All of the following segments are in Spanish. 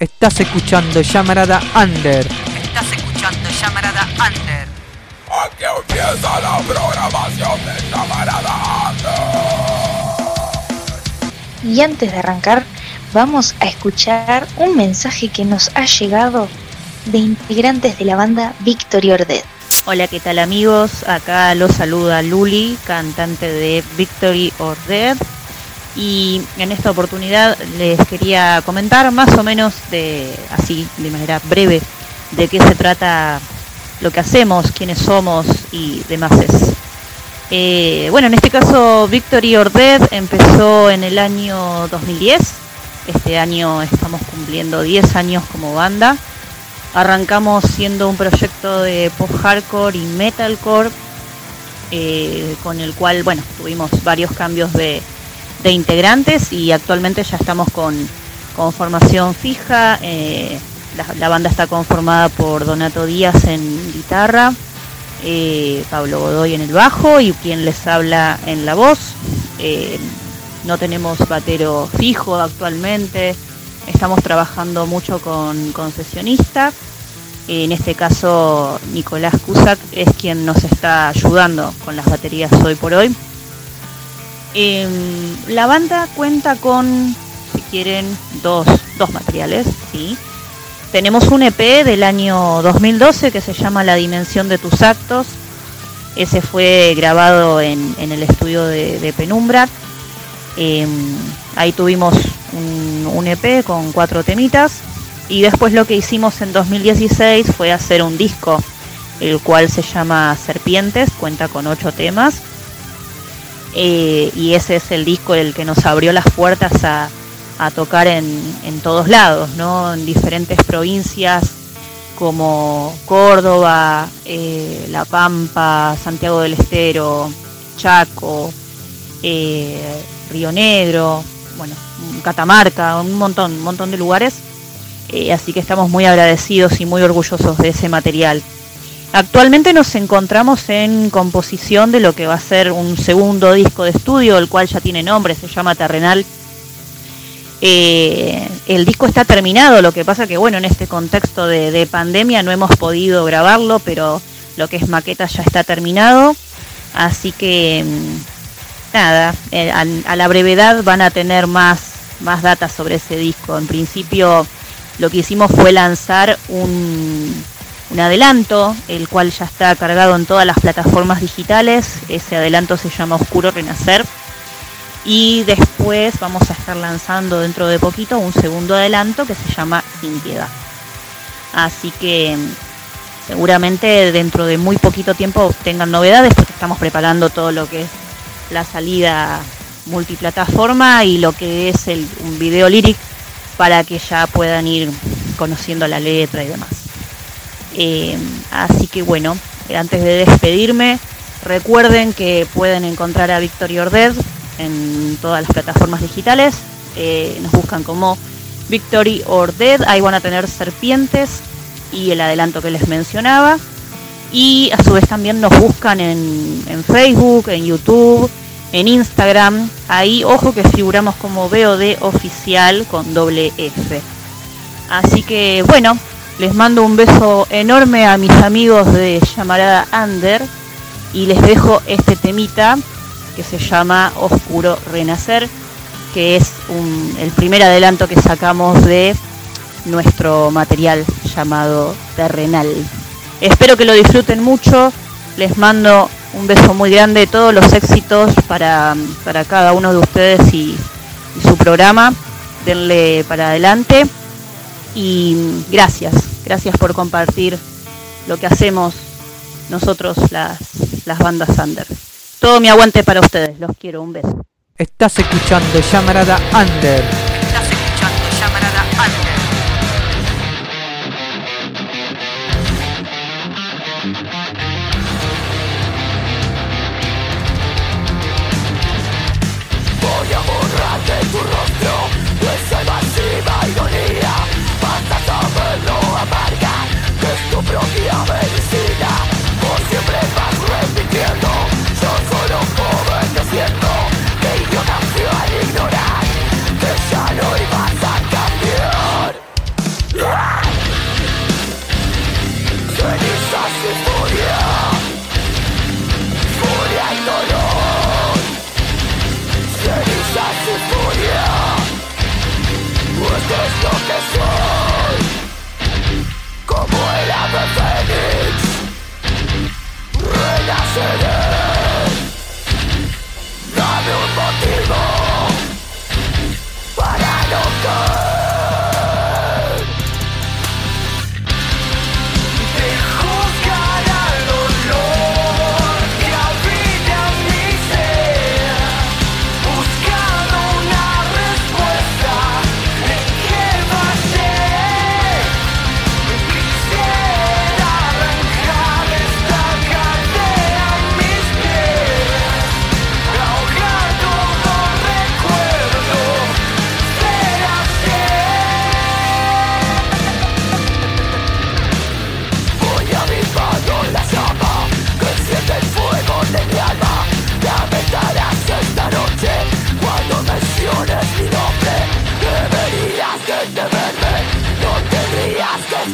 Estás escuchando Llamarada Under. Estás escuchando Llamarada Under. Aquí empieza la programación de Llamarada Under. Y antes de arrancar, vamos a escuchar un mensaje que nos ha llegado de integrantes de la banda Victory or Dead. Hola, ¿qué tal amigos? Acá los saluda Luli, cantante de Victory or Dead. Y en esta oportunidad les quería comentar más o menos de así, de manera breve, de qué se trata lo que hacemos, quiénes somos y demás. Eh, bueno, en este caso Victory or Dead empezó en el año 2010. Este año estamos cumpliendo 10 años como banda. Arrancamos siendo un proyecto de post-hardcore y metalcore, eh, con el cual, bueno, tuvimos varios cambios de, de integrantes y actualmente ya estamos con, con formación fija. Eh, la, banda está conformada por Donato Díaz en guitarra, eh, Pablo Godoy en el bajo y quien les habla en la voz. Eh, no tenemos batero fijo actualmente, estamos trabajando mucho con, con sesionistas. En este caso, Nicolás Cusac es quien nos está ayudando con las baterías hoy por hoy. Eh, la banda cuenta con, si quieren, dos, dos materiales. ¿sí? Tenemos un EP del año 2012 que se llama La Dimensión de tus Actos. Ese fue grabado en, el estudio de, Penumbra. Eh, ahí tuvimos un, un, EP con cuatro temitas. Y después lo que hicimos en 2016 fue hacer un disco, el cual se llama Serpientes, cuenta con ocho temas eh, y ese es el disco el que nos abrió las puertas a, tocar en, en, todos lados, ¿no? en diferentes provincias como Córdoba, eh, La Pampa, Santiago del Estero, Chaco, eh, Río Negro, bueno, Catamarca, un montón, un montón de lugares. Así que estamos muy agradecidos y muy orgullosos de ese material. Actualmente nos encontramos en composición de lo que va a ser un segundo disco de estudio, el cual ya tiene nombre, se llama Terrenal. Eh, el disco está terminado, lo que pasa que bueno, en este contexto de, de, pandemia no hemos podido grabarlo, pero lo que es maqueta ya está terminado. Así que nada, eh, a, la brevedad van a tener más, más sobre ese disco. En principio lo que hicimos fue lanzar un un adelanto, el cual ya está cargado en todas las plataformas digitales. Ese adelanto se llama Oscuro Renacer. Y después vamos a estar lanzando dentro de poquito un segundo adelanto que se llama Sin Piedad. Así que seguramente dentro de muy poquito tiempo tengan novedades porque estamos preparando todo lo que es la salida multiplataforma y lo que es el, un video lyric para que ya puedan ir conociendo la letra y demás. Eh, así que bueno, antes de despedirme, recuerden que pueden encontrar a Victory or Dead en todas las plataformas digitales. Eh, nos buscan como Victory or Dead. Ahí van a tener serpientes y el adelanto que les mencionaba. Y a su vez también nos buscan en, en Facebook, en YouTube, en Instagram. Ahí, ojo que figuramos como VOD oficial con doble F. Así que bueno, les mando un beso enorme a mis amigos de Llamarada Under y les dejo este temita que se llama Oscuro Renacer, que es el primer adelanto que sacamos de nuestro material llamado Terrenal. Espero que lo disfruten mucho, les mando un beso muy grande, todos los éxitos para, para cada uno de ustedes y, y su programa. Denle para adelante y gracias, gracias por compartir lo que hacemos nosotros las, las bandas under. Todo mi aguante para ustedes, los quiero, un beso. Estás escuchando Llamarada Under.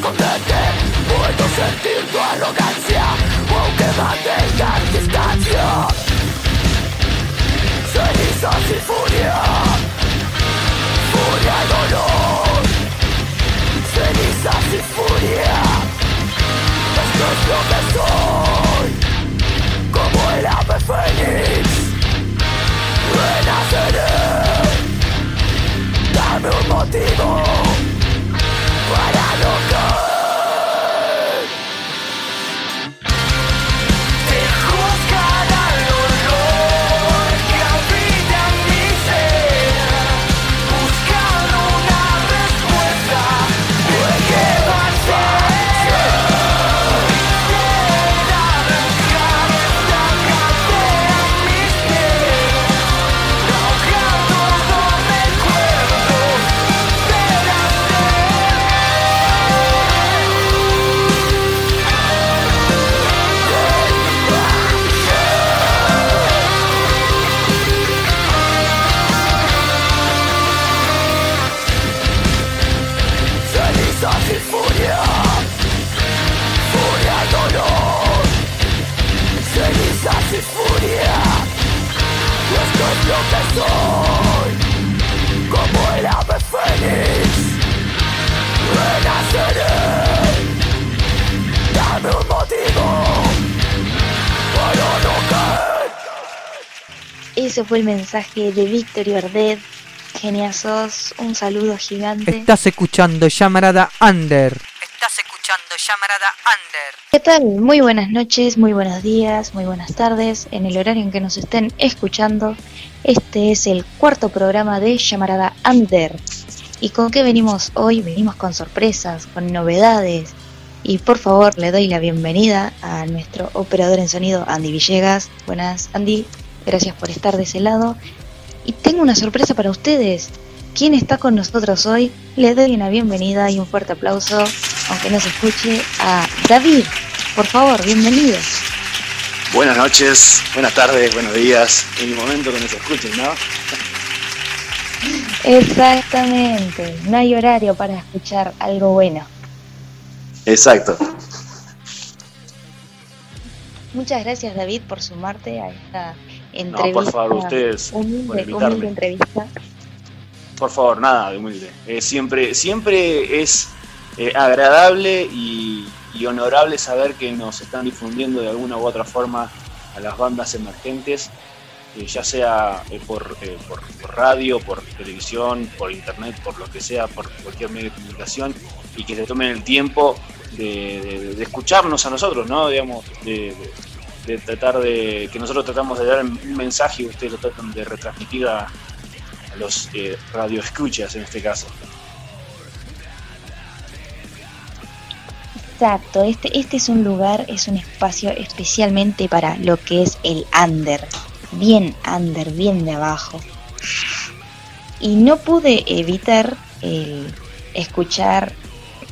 Esconderte Puedo sentir tu arrogancia Aunque mantengan distancia Cenizas y furia Furia y dolor Cenizas y furia Esto es lo que soy Como el ave fénix Renaceré Dame un motivo para no lo que soy Como el ave fénix Renaceré Dame un motivo Para no caer Ese fue el mensaje de Victory Ordead. Geniazos, un saludo gigante. Estás escuchando Llamarada Under. Estás escuchando Llamarada Under. ¿Qué tal? Muy buenas noches, muy buenos días, muy buenas tardes, en el horario en que nos estén escuchando. Este es el cuarto programa de Llamarada Under. ¿Y con qué venimos hoy? Venimos con sorpresas, con novedades. Y por favor, le doy la bienvenida a nuestro operador en sonido, Andy Villegas. Buenas, Andy. Gracias por estar de ese lado. Y tengo una sorpresa para ustedes. ¿Quién está con nosotros hoy? Le doy una bienvenida y un fuerte aplauso, aunque no se escuche, a David. Por favor, bienvenido. Buenas noches, buenas tardes, buenos días, en el momento que nos escuchen, ¿no? Exactamente, no hay horario para escuchar algo bueno. Exacto. Muchas gracias David por sumarte a esta No, entrevista. por favor, ustedes por invitarme. humilde entrevista. Por favor, nada de humilde. Eh, siempre, siempre es eh, agradable y, y honorable saber que nos están difundiendo de alguna u otra forma a las bandas emergentes, eh, ya sea eh, por, eh, por, radio, por televisión, por internet, por lo que sea, por cualquier medio de comunicación, y que se tomen el tiempo de, escucharnos a nosotros, ¿no? Digamos, de tratar de que nosotros tratamos de dar un mensaje y ustedes lo tratan de retransmitir a, a los eh, radioescuchas en este caso. Exacto, este, este es un lugar, es un espacio especialmente para lo que es el under. Bien under, bien de abajo. Y no pude evitar el escuchar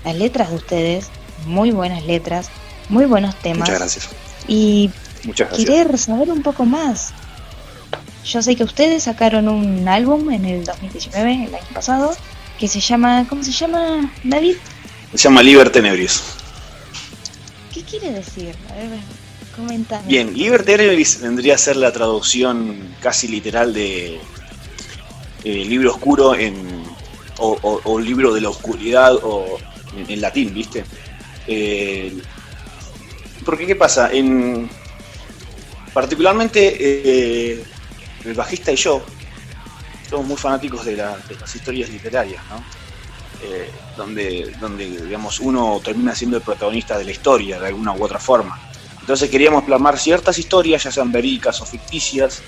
las letras de ustedes, muy buenas letras, muy buenos temas. Muchas gracias. Y Muchas gracias. querer saber un poco más. Yo sé que ustedes sacaron un álbum en el 2019, el año pasado, que se llama, ¿cómo se llama, David? Se llama Liber Tenebris. ¿Qué quiere decir? A. Bien, Liber Tenebris vendría a ser la traducción casi literal de eh, libro oscuro en o, libro de la oscuridad o en, latín, ¿viste? Eh, porque qué pasa, en particularmente eh, el bajista y yo somos muy fanáticos de las historias literarias, ¿no? Eh, donde, donde digamos uno termina siendo el protagonista de la historia de alguna u otra forma. Entonces queríamos plasmar ciertas historias, ya sean verídicas o ficticias,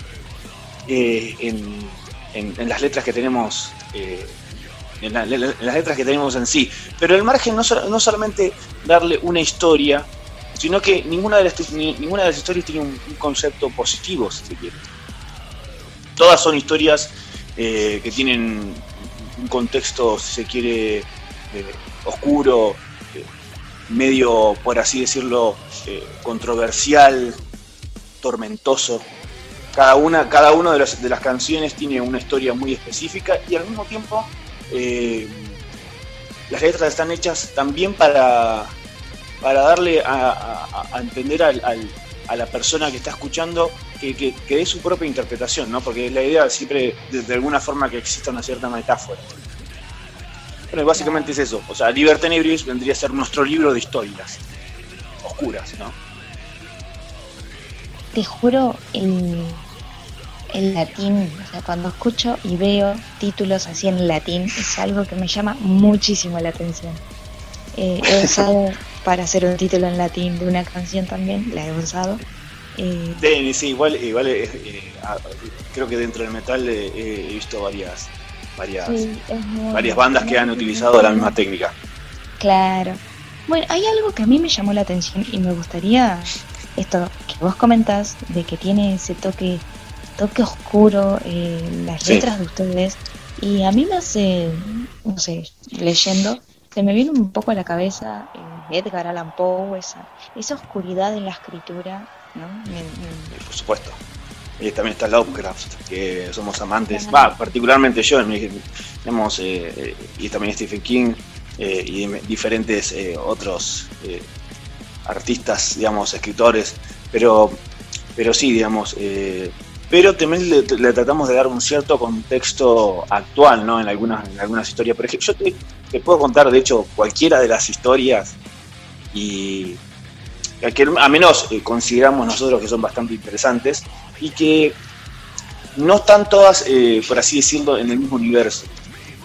eh, en, en- las letras que tenemos, eh, en, la- en las letras que tenemos en sí. Pero el margen no, no solamente darle una historia, sino que ninguna de las, ni- ninguna de las historias tiene un, concepto positivo, si se quiere. Todas son historias que tienen un contexto, si se quiere, eh, oscuro, eh, medio, por así decirlo, eh, controversial, tormentoso. Cada una, cada una de, las- de las canciones tiene una historia muy específica y al mismo tiempo las letras están hechas también para, para darle a, entender al, a la persona que está escuchando que, que, dé su propia interpretación, ¿no? Porque la idea siempre, de, alguna forma, que exista una cierta metáfora. Bueno, básicamente es eso. O sea, Liber Tenebris vendría a ser nuestro libro de historias oscuras, ¿no? Te juro, el, el latín, o sea, cuando escucho y veo títulos así en latín, es algo que me llama muchísimo la atención. Eh, he usado para hacer un título en latín de una canción también, la he usado. Eh, sí, igual, igual eh, eh, creo que dentro del metal he visto varias varias, varias bandas que han utilizado la misma técnica. Claro. Bueno, hay algo que a mí me llamó la atención y me gustaría esto que vos comentás de que tiene ese toque toque oscuro las letras de ustedes y a mí me hace no sé leyendo se me viene un poco a la cabeza eh, Edgar Allan Poe, esa, esa oscuridad en la escritura, ¿no? Por supuesto. Y también está Lovecraft, que somos amantes, va, particularmente yo, tenemos, eh, y también Stephen King eh, y diferentes otros artistas, digamos, escritores, pero, pero sí, digamos, pero también le, tratamos de dar un cierto contexto actual, ¿no? En algunas, algunas historias. Por ejemplo, yo te, puedo contar, de hecho, cualquiera de las historias y que a menos eh, consideramos nosotros que son bastante interesantes y que no están todas, eh, por así decirlo, en el mismo universo.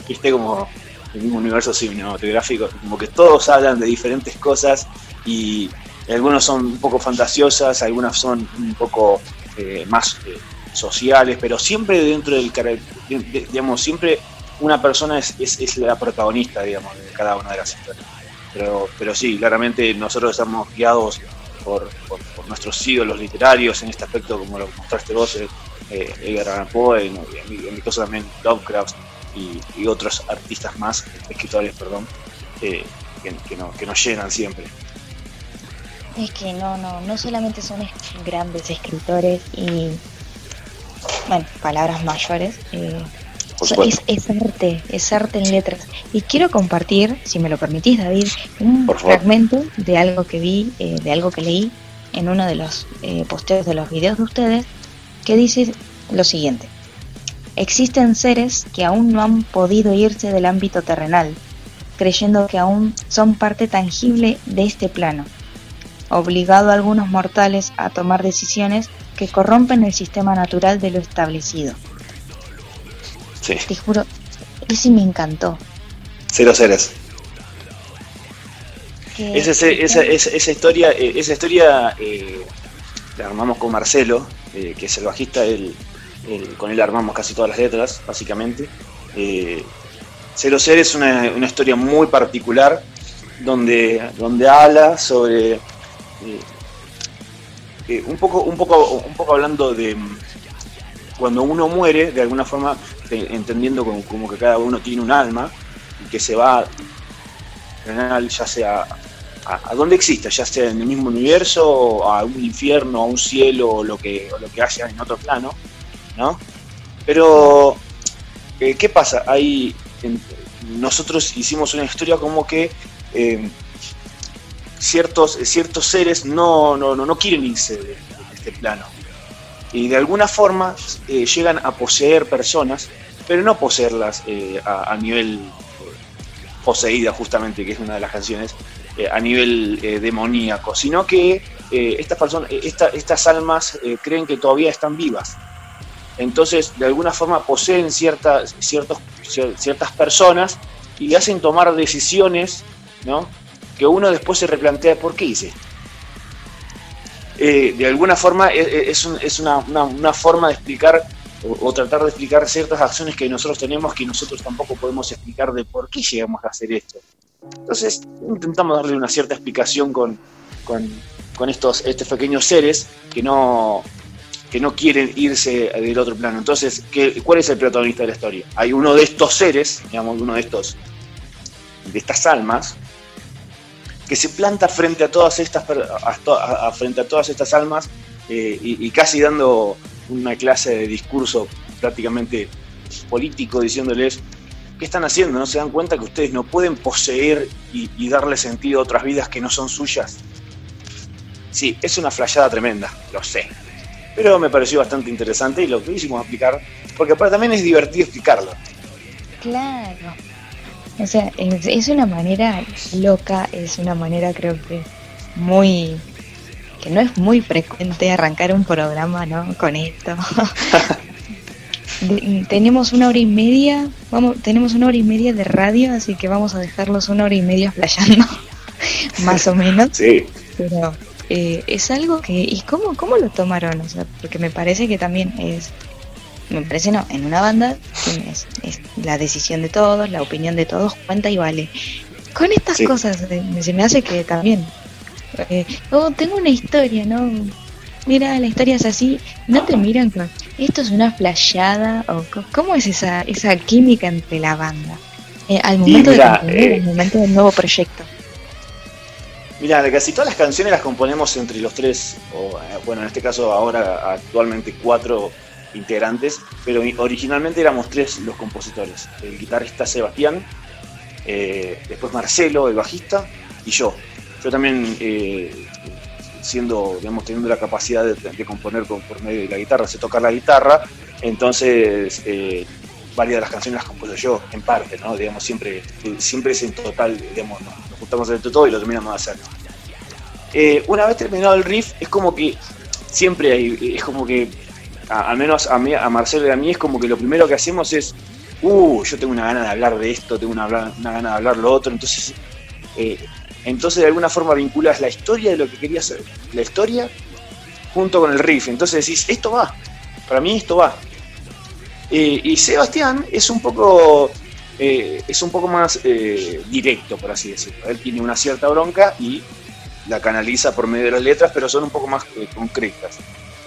Viste como el mismo universo cinematográfico, como que todos hablan de diferentes cosas y algunos son un poco fantasiosas, algunas son un poco eh, más eh, sociales, pero siempre dentro del digamos, siempre una persona es, es, la protagonista, digamos, de cada una de las historias. Pero, pero sí, claramente nosotros estamos guiados por, por, nuestros ídolos literarios en este aspecto, como lo mostraste vos, eh, eh Edgar Allan Poe, en, mi, caso también Lovecraft y, otros artistas más, escritores, perdón, que, que nos llenan siempre. Es que no, no, no solamente son grandes escritores y, bueno, palabras mayores, eh, es, arte, es arte en letras. Y quiero compartir, si me lo permitís, David, un fragmento de algo que vi, eh, de algo que leí en uno de los eh, posteos de los videos de ustedes, que dice lo siguiente. Existen seres que aún no han podido irse del ámbito terrenal, creyendo que aún son parte tangible de este plano obligado a algunos mortales a tomar decisiones que corrompen el sistema natural de lo establecido. Sí. Te juro, ese me encantó. Cero seres. Esa, esa, esa, historia, eh, esa historia eh, la armamos con Marcelo, eh, que es el bajista, con él armamos casi todas las letras, básicamente. Cero Seres es una, una, historia muy particular donde, donde habla sobre eh, eh, un, poco, un, poco, un poco hablando de mm, cuando uno muere, de alguna forma, entendiendo como, que cada uno tiene un alma y que se va ya sea a, donde exista, ya sea en el mismo universo, a un infierno, a un cielo, o lo que, lo que haya en otro plano, ¿no? Pero, eh, ¿qué pasa? Ahí nosotros hicimos una historia como que ciertos, ciertos seres no, no, no, quieren irse de, este plano. Y de alguna forma eh, llegan a poseer personas, pero no poseerlas eh, a, nivel poseída justamente, que es una de las canciones, eh, a nivel demoníaco, sino que estas, personas, estas almas creen que todavía están vivas. Entonces, de alguna forma poseen ciertas, ciertos, ciertas personas y hacen tomar decisiones ¿no? Que uno después se replantea por qué hice eh, de alguna forma eh, eh, es, es una, forma de explicar o, tratar de explicar ciertas acciones que nosotros tenemos que nosotros tampoco podemos explicar de por qué llegamos a hacer esto. Entonces intentamos darle una cierta explicación con, con, estos, estos pequeños seres que no, que no quieren irse del otro plano. Entonces, ¿qué, ¿cuál es el protagonista de la historia? Hay uno de estos seres, digamos, uno de estos, de estas almas, que se planta frente a todas estas, frente a todas estas almas eh, y, casi dando una clase de discurso prácticamente político diciéndoles ¿qué están haciendo? ¿No se dan cuenta que ustedes no pueden poseer y, darle sentido a otras vidas que no son suyas? Sí, es una flayada tremenda, lo sé. Pero me pareció bastante interesante y lo quisimos explicar, porque también es divertido explicarlo. Claro. O sea, es, es una manera loca, es una manera creo que muy que no es muy frecuente arrancar un programa, ¿no? Con esto. De- tenemos una hora y media, vamos, tenemos una hora y media de radio, así que vamos a dejarlos una hora y media flayando, más o menos. Sí, Pero eh, es algo que, ¿y cómo, cómo lo tomaron? O sea, porque me parece que también es, me parece no, en una banda es, es la decisión de todos, la opinión de todos cuenta y vale. Con estas Sí. cosas eh, se me hace que también, eh, oh, tengo una historia, ¿no? Mira, la historia es así, no te miran con, esto es una flayada, o cómo es esa, esa química entre la banda. Eh, al momento mira, de componer, eh, al momento del nuevo proyecto. Mira, casi todas las canciones las componemos entre los tres, o bueno, en este caso ahora actualmente cuatro integrantes, pero originalmente éramos tres los compositores. El guitarrista Sebastián, eh, después Marcelo, el bajista, y yo. Yo también, eh, siendo, digamos, teniendo la capacidad de, componer por medio de la guitarra, sé tocar la guitarra, entonces eh, varias de las canciones las compuso yo, en parte, ¿no? Digamos, siempre, eh, siempre es en total, digamos, nos, nos juntamos entre todo y lo terminamos de hacer. Una vez terminado el riff, es como que siempre hay, es como que, al menos a, Marcelo y a mí, es como que lo primero que hacemos es, uh, yo tengo una gana de hablar de esto, tengo una, una gana de hablar lo otro, entonces, eh, entonces de alguna forma vinculas la historia de lo que querías hacer, la historia junto con el riff, entonces decís, esto va, para mí esto va. Eh, y Sebastián es un poco eh, es un poco más directo, por así decirlo. Él tiene una cierta bronca y la canaliza por medio de las letras, pero son un poco más concretas.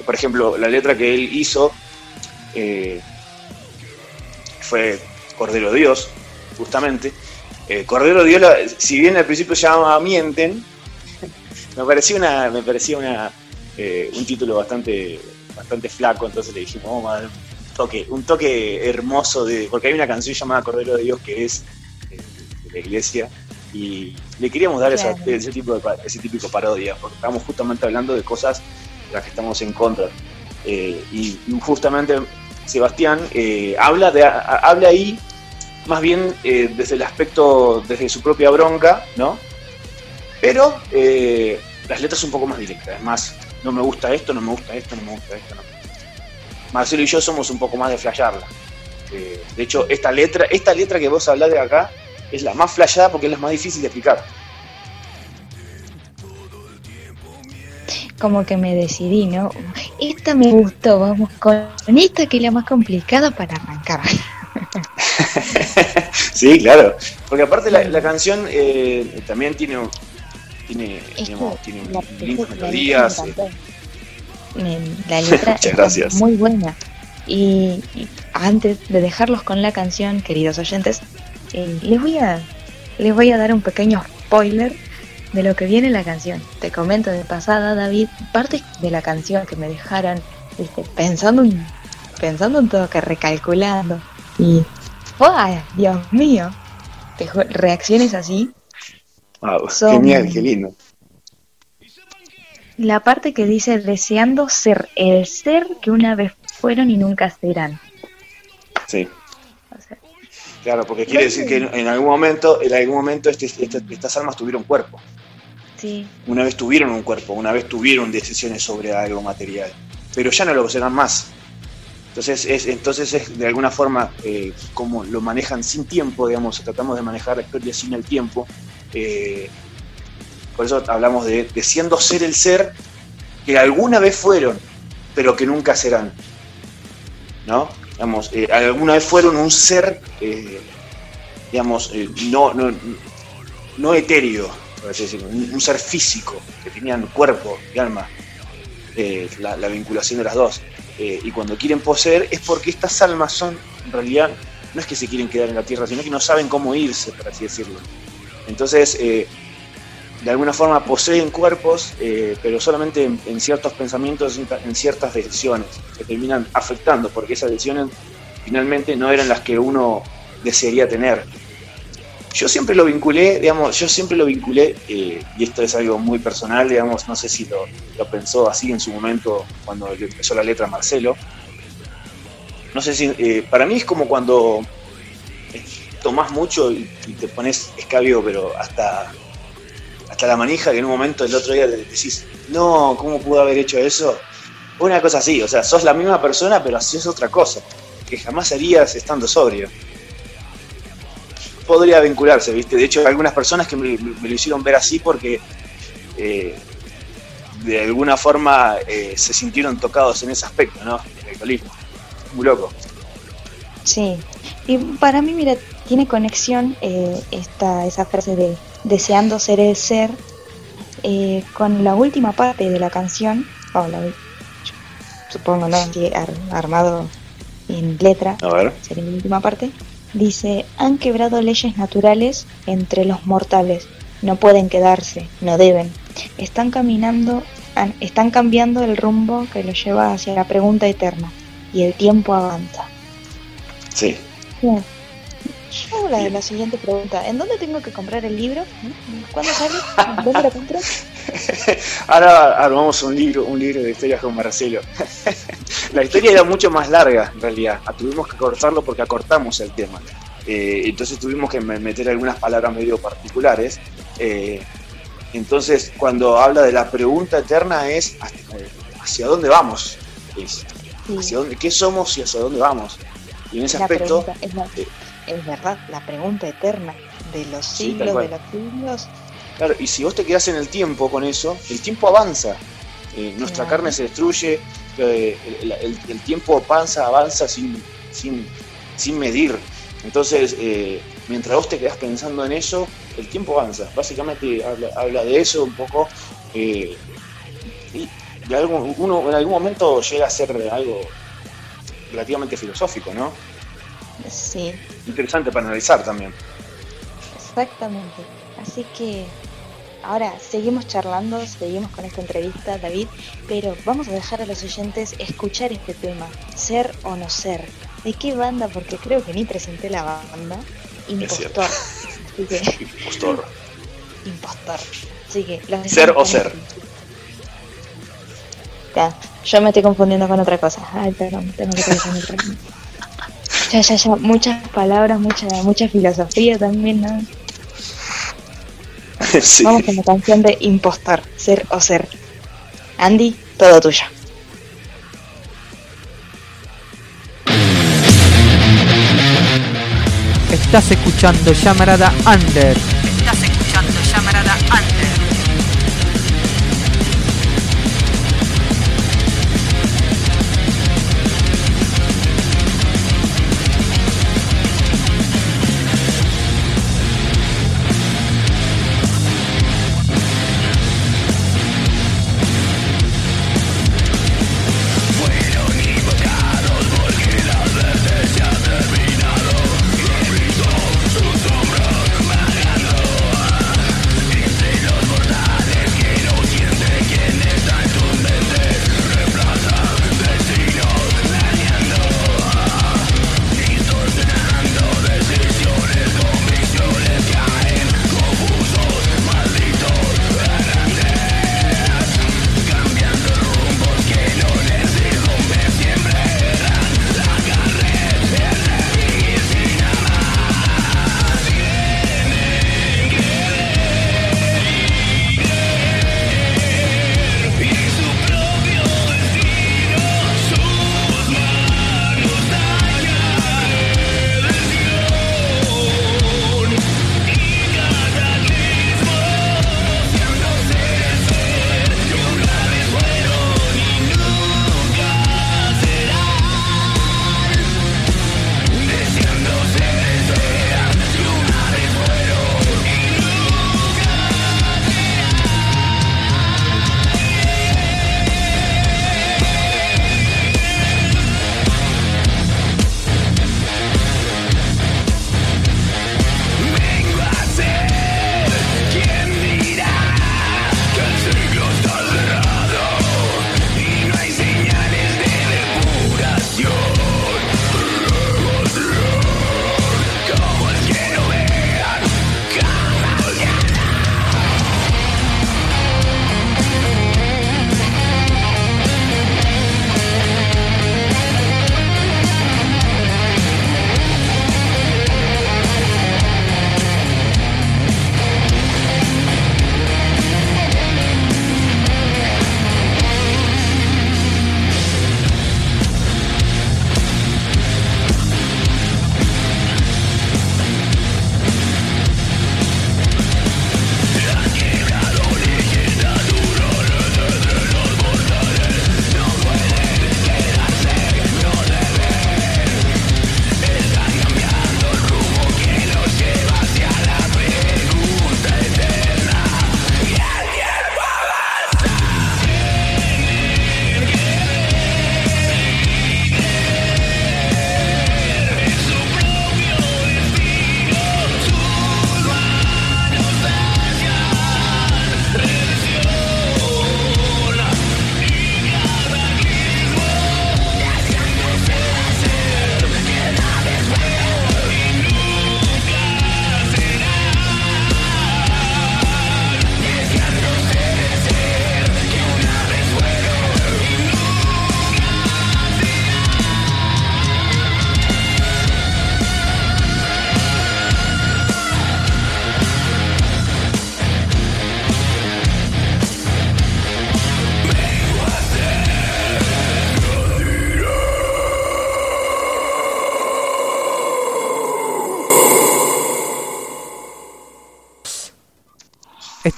Por ejemplo, la letra que él hizo eh, fue Cordero de Dios, justamente. Eh, Cordero de Dios, si bien al principio se llamaba Mienten, me parecía una, me parecía una, eh, un título bastante, bastante flaco, entonces le dijimos, vamos a dar un toque, un toque hermoso de. Porque hay una canción llamada Cordero de Dios que es eh, de la iglesia. Y le queríamos dar esa- ese tipo de ese típico parodia, porque estamos justamente hablando de cosas las que estamos en contra. Eh, y justamente Sebastián eh, habla, de, habla ahí más bien eh, desde el aspecto, desde su propia bronca, ¿no? Pero las letras son un poco más directas, es más, no me gusta esto, no me gusta esto, no me gusta esto, no. Marcelo y yo somos un poco más de flashearla. De hecho, esta letra, esta letra que vos hablás de acá es la más flasheada porque es la más difícil de explicar. Como que me decidí, ¿no? Esta me gustó, vamos con esta que es la más complicada para arrancar. sí, claro. Porque aparte la, la canción eh, también tiene, un- tiene, Es digamos, tiene la- lindas la letra melodías. me eh, La letra gracias. muy buena. Y, y antes de dejarlos con la canción, queridos oyentes, eh, les voy a les voy a dar un pequeño spoiler de lo que viene en la canción. Te comento de pasada, David, parte de la canción que me dejaron ¿viste? pensando en, pensando en todo, que recalculando. Y ¡ay, Dios mío! Te reacciones así wow, Son- Genial, qué lindo. La parte que dice deseando ser el ser que una vez fueron y nunca serán. Sí. O sea, Claro, porque quiere decir que en, en algún momento, en algún momento este- este- estas almas tuvieron cuerpo. Una vez tuvieron un cuerpo, una vez tuvieron decisiones sobre algo material, pero ya no lo serán más. Entonces es, entonces es de alguna forma eh, como lo manejan sin tiempo, digamos, tratamos de manejar la historia sin el tiempo. eh, por eso hablamos de deseando ser el ser que alguna vez fueron, pero que nunca serán. ¿No? Digamos, eh, alguna vez fueron un ser, digamos, no, no, no etéreo, un, ser físico, que tenían cuerpo y alma, eh, la, la vinculación de las dos. Eh, y cuando quieren poseer es porque estas almas son, en realidad, no es que se quieren quedar en la tierra, sino que no saben cómo irse, por así decirlo. Entonces, eh, de alguna forma poseen cuerpos, pero solamente en, ciertos pensamientos, en, en ciertas decisiones, que terminan afectando, porque esas decisiones finalmente no eran las que uno desearía tener. Yo siempre lo vinculé, digamos, yo siempre lo vinculé, eh, y esto es algo muy personal, digamos, no sé si lo, pensó así en su momento cuando le empezó la letra Marcelo. No sé si, eh, para mí es como cuando tomás mucho y, te pones escabio, pero hasta, hasta la manija, que en un momento el otro día te decís, no, ¿cómo pudo haber hecho eso? Una cosa así, o sea, sos la misma persona, pero así es otra cosa, que jamás harías estando sobrio. Podría vincularse, ¿viste? De hecho, hay algunas personas que me, me lo hicieron ver así porque eh, de alguna forma eh, se sintieron tocados en ese aspecto, ¿no? El alcoholismo. Muy loco. Sí. Y para mí, mira, tiene conexión eh, esta, esa frase de deseando ser el ser eh, con la última parte de la canción, o la, supongo, ¿no? Armado en letra, A ver. sería la última parte, dice, han quebrado leyes naturales entre los mortales, no pueden quedarse, no deben, están caminando, han- están cambiando el rumbo que los lleva hacia la pregunta eterna, y el tiempo avanza. Sí. Bien. Yo hago la, la siguiente pregunta, ¿en dónde tengo que comprar el libro? ¿Cuándo sale? ¿Dónde lo compro? Ahora armamos un libro, un libro de historias con Marcelo. la historia era mucho más larga, en realidad. Ah, Tuvimos que cortarlo porque acortamos el tema. Eh, entonces tuvimos que me- meter algunas palabras medio particulares. Eh, entonces, cuando habla de la pregunta eterna es hacia dónde vamos. Es, Sí, hacia dónde, ¿Qué somos y hacia dónde vamos? Y en ese la aspecto, pregunta, es, la- eh, es verdad, la pregunta eterna de los Sí, siglos, cual. de los siglos. Claro, y si vos te quedás en el tiempo con eso, el tiempo avanza. Eh, nuestra Claro. carne se destruye, eh, el, el- el tiempo avanza, avanza sin, sin, sin medir. Entonces, eh, mientras vos te quedás pensando en eso, el tiempo avanza. Básicamente habla, habla de eso un poco. eh, y de algo, uno en algún momento llega a ser algo relativamente filosófico, ¿no? Sí, Interesante para analizar también. exactamente. Así que ahora seguimos charlando, seguimos con esta entrevista, David, pero vamos a dejar a los oyentes escuchar este tema, ser o no ser. ¿De qué banda? Porque creo que ni presenté la banda. Impostor. Así que, Impostor. impostor. Así que los Ser o ser. este. Ya, yo me estoy confundiendo con otra cosa. Ay, perdón, tengo que pensar en otra cosa. Ya, ya, ya, muchas palabras, mucha, mucha filosofía también, ¿no? Sí. Vamos con la canción de Impostor, ser o ser. Andy, todo tuyo. Estás escuchando Llamarada Under.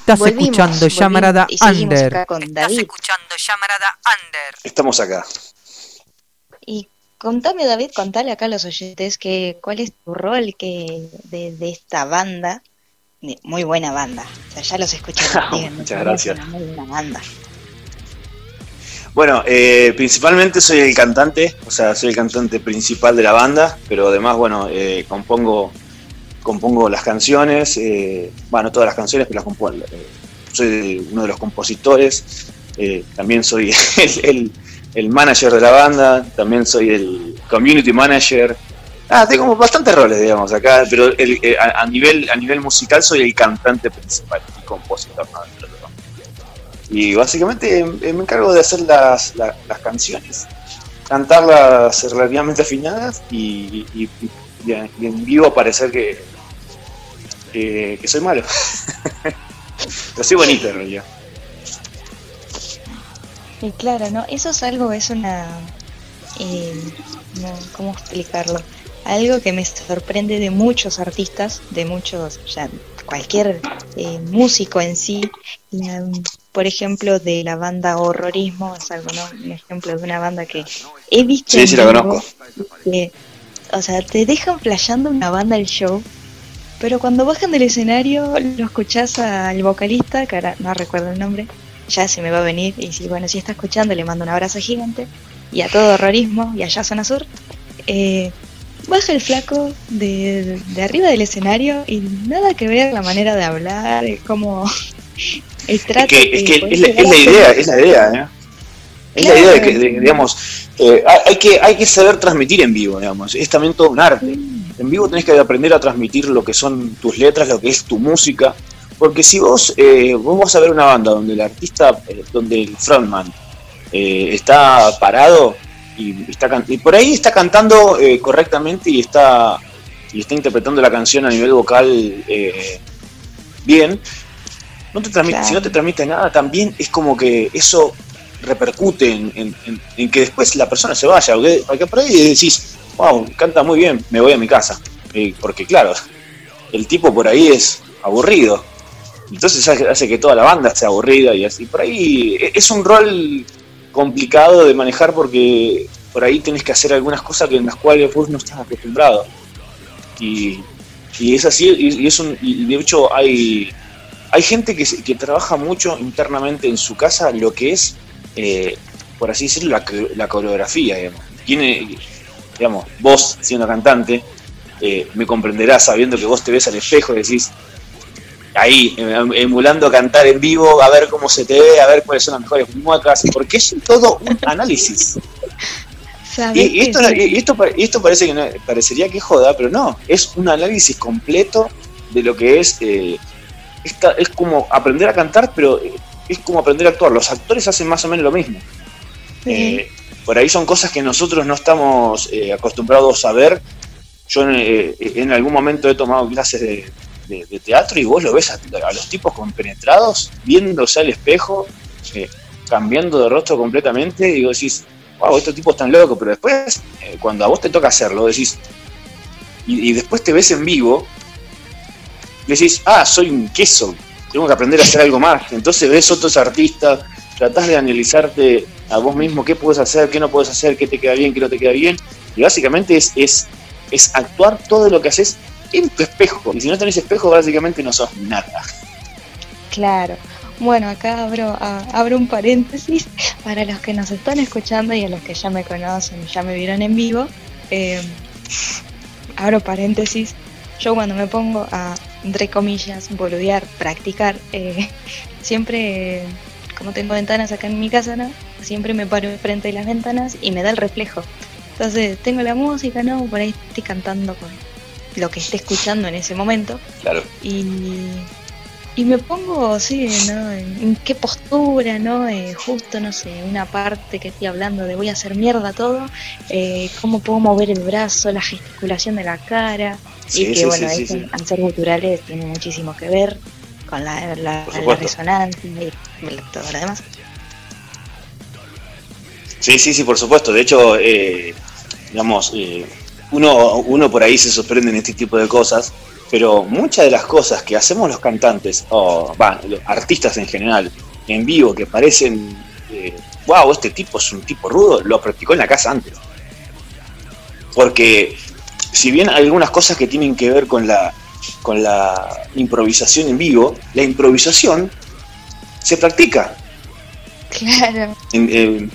Estás Volvimos, escuchando Llamarada Under. Estás escuchando Llamarada Under. Estamos acá. Y contame, David, contale acá a los oyentes que cuál es tu rol que de, de esta banda. De- Muy buena banda. O sea, ya los díganme, Muchas gracias. Una muy buena banda. Bueno, eh, principalmente soy el cantante, o sea, soy el cantante principal de la banda, pero además, bueno, eh, compongo, compongo las canciones, eh, bueno, no todas las canciones, pero las compongo. eh, soy uno de los compositores, eh, también soy el, el- manager de la banda, también soy el community manager. Ah, tengo bastantes roles, digamos, acá, pero el- eh, a, nivel, a nivel musical soy el cantante principal y compositor. Y básicamente eh, me encargo de hacer las, la- las canciones, cantarlas relativamente afinadas y, y- y- y en vivo parecer que, que, que soy malo. Pero soy bonito en realidad. Y claro, ¿no? Eso es algo, es una... eh, no, ¿Cómo explicarlo? Algo que me sorprende de muchos artistas, de muchos, o sea, cualquier eh, músico en sí. Um, por ejemplo, de la banda Horrorismo, es algo, ¿no? Un ejemplo de una banda que he visto. Sí, sí, la conozco. que, o sea, te dejan flasheando una banda el show, pero cuando bajan del escenario lo escuchás al vocalista, que ahora no recuerdo el nombre, ya se me va a venir, y si bueno, si está escuchando le mando un abrazo gigante, y a todo horrorismo, y allá zona sur, eh, baja el flaco de, de arriba del escenario y nada que ver la manera de hablar, es como el Es trato que, es, que es, la, es la idea, es la idea, ¿eh? Es la idea de que, de- digamos, eh, hay, que, hay que saber transmitir en vivo, digamos. Es también todo un arte. En vivo tenés que aprender a transmitir lo que son tus letras, lo que es tu música. Porque si vos, eh, vos vas a ver una banda donde el artista, eh, donde el frontman eh, está parado y, está y por ahí está cantando eh, correctamente y está, y está interpretando la canción a nivel vocal bien, no te transmite, Claro. si no te transmite nada, también es como que eso repercute en, que después la persona se vaya, porque, porque por ahí decís, wow, canta muy bien, me voy a mi casa. Porque claro, el tipo por ahí es aburrido. Entonces hace que toda la banda sea aburrida y así. Por ahí e- es un rol complicado de manejar porque por ahí tenés que hacer algunas cosas en las cuales vos no estás acostumbrado. Y, y es así, y, es un, y de hecho hay, hay gente que, que trabaja mucho internamente en su casa lo que es, eh, por así decirlo, la, co- la coreografía. Digamos. Tiene, digamos, vos siendo cantante, eh, me comprenderás sabiendo que vos te ves al espejo y decís, ahí, em- emulando cantar en vivo, a ver cómo se te ve, a ver cuáles son las mejores muecas, porque es todo un análisis. ¿Sabés Y, esto, no- sí? y esto, esto parece que no- parecería que joda, pero no, es un análisis completo de lo que es, eh, esta, es como aprender a cantar, pero es como aprender a actuar. Los actores hacen más o menos lo mismo. Eh, por ahí son cosas que nosotros no estamos eh, acostumbrados a ver. Yo en, eh, en algún momento he tomado clases de, de- de teatro y vos lo ves a, a los tipos compenetrados, viéndose al espejo, cambiando de rostro completamente, y digo, decís, wow, estos tipos están locos, pero después, cuando a vos te toca hacerlo, decís, y, y después te ves en vivo, decís, ah, soy un queso, tengo que aprender a hacer algo más. Entonces ves otros artistas, tratás de analizarte a vos mismo qué puedes hacer, qué no puedes hacer, qué te queda bien, qué no te queda bien. Y básicamente es, es, es actuar todo lo que haces en tu espejo. Y si no tenés espejo, básicamente no sos nada. Claro. Bueno, acá abro, a- abro un paréntesis para los que nos están escuchando y a los que ya me conocen y ya me vieron en vivo. eh, abro paréntesis. Yo cuando me pongo a, entre comillas, boludear, practicar, eh, siempre, como tengo ventanas acá en mi casa, ¿no? Siempre me paro frente de las ventanas y me da el reflejo. Entonces, tengo la música, ¿no? Por ahí estoy cantando con lo que esté escuchando en ese momento Claro. y, y me pongo, sí, ¿no? En, en qué postura, ¿no? Eh, justo, no sé, una parte que estoy hablando de voy a hacer mierda todo, eh, cómo puedo mover el brazo, la gesticulación de la cara, Sí, y que sí, bueno, sí, eso al ser guturales tiene muchísimo que ver con la, la, la resonancia y todo lo demás. Sí, sí, sí, por supuesto. De hecho, eh, digamos, eh, uno, uno por ahí se sorprende en este tipo de cosas Pero muchas de las cosas que hacemos los cantantes, o los artistas en general, en vivo, que parecen, eh, wow, este tipo es un tipo rudo, lo practicó en la casa antes. Porque si bien hay algunas cosas que tienen que ver con la, con la improvisación en vivo, la improvisación se practica. Claro. En- eh,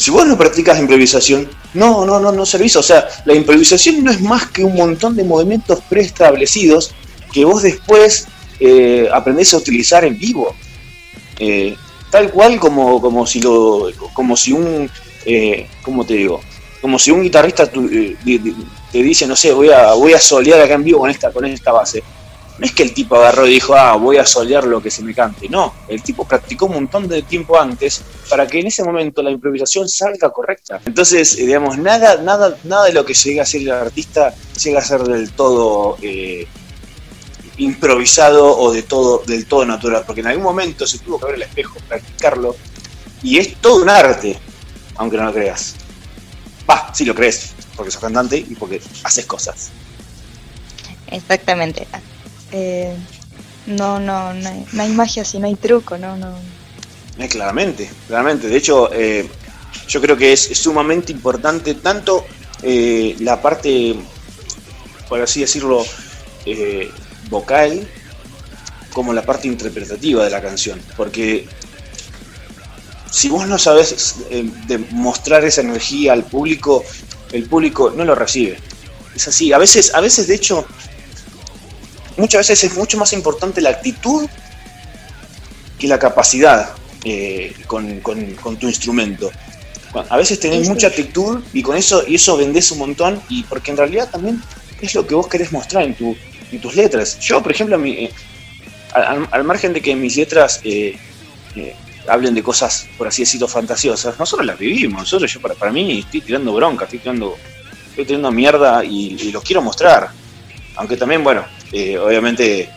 si vos no practicas improvisación, no, no, no, no servís. O sea, la improvisación no es más que un montón de movimientos preestablecidos que vos después eh, aprendés a utilizar en vivo. Eh, tal cual como, como si lo, como si un, eh, ¿cómo te digo? Como si un guitarrista tu- eh, te dice, no sé, voy a, voy a solear acá en vivo con esta, con esta base. No es que el tipo agarró y dijo, ah, voy a solear lo que se me cante. No, el tipo practicó un montón de tiempo antes para que en ese momento la improvisación salga correcta. Entonces, eh, digamos, nada, nada, nada de lo que llega a ser el artista llega a ser del todo eh, improvisado o de todo, del todo natural, porque en algún momento se tuvo que ver el espejo, practicarlo, y es todo un arte, aunque no lo creas. Va, sí lo crees, porque sos cantante y porque haces cosas. Exactamente. Eh, no, no, no hay, no hay magia si no hay truco, no, no. Eh, claramente, claramente. De hecho, eh, yo creo que es, sumamente importante tanto eh, la parte, por así decirlo, vocal, como la parte interpretativa de la canción. Porque si vos no sabes eh, demostrar esa energía al público, el público no lo recibe. Es así. A veces, a veces de hecho, muchas veces es mucho más importante la actitud que la capacidad eh, con, con- con tu instrumento. A veces tenés mucha actitud y con eso, y eso vendés un montón, y porque en realidad también es lo que vos querés mostrar en, tu, en tus letras. Yo, por ejemplo, mi- eh, al, al- al margen de que mis letras eh, eh, hablen de cosas, por así decirlo, fantasiosas, nosotros las vivimos. Nosotros, yo para, para mí, estoy tirando bronca, estoy tirando, estoy tirando mierda y, y los quiero mostrar. Aunque también, bueno, eh, obviamente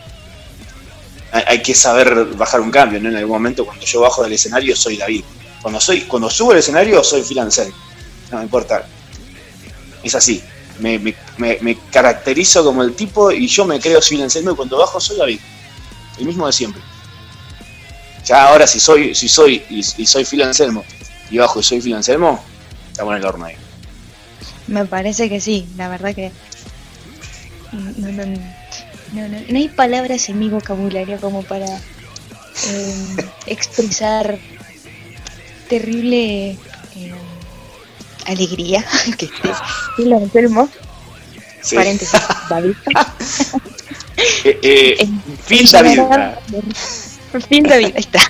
hay, que saber bajar un cambio, ¿no? En algún momento cuando yo bajo del escenario soy David. Cuando soy, cuando subo al escenario soy Phil. No me importa. Es así. Me, me- me- caracterizo como el tipo y yo me creo Phil y cuando bajo soy David. El mismo de siempre. Ya ahora si soy, si soy y, soy Phil y bajo y soy Phil Anselmo, estamos en el horno ahí. Me parece que sí, la verdad que. No, no, no- no hay palabras en mi vocabulario como para eh, expresar terrible eh, alegría que esté lo enfermo. Sí. Paréntesis, David. Eh, eh, en David. Phil David, ahí está.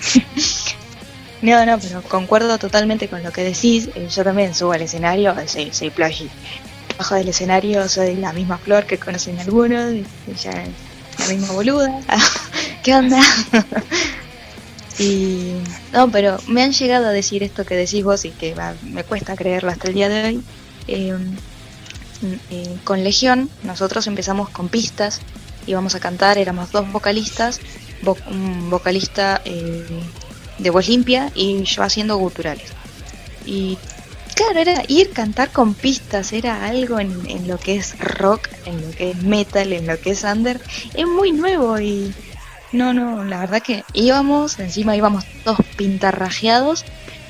No, no, pero concuerdo totalmente con lo que decís. Eh, Yo también subo al escenario, soy, soy plagi. Bajo del escenario soy la misma flor que conocen algunos, ya la misma boluda. ¿Qué onda? y no, pero me han llegado a decir esto que decís vos y que va, me cuesta creerlo hasta el día de hoy. Eh, eh, con Legión nosotros empezamos con pistas, íbamos a cantar, éramos dos vocalistas, vo- un vocalista eh, de voz limpia y yo haciendo guturales. Y claro, era ir cantar con pistas, era algo en, en lo que es rock, en lo que es metal, en lo que es under, es muy nuevo y no, no, la verdad que íbamos, encima íbamos todos pintarrajeados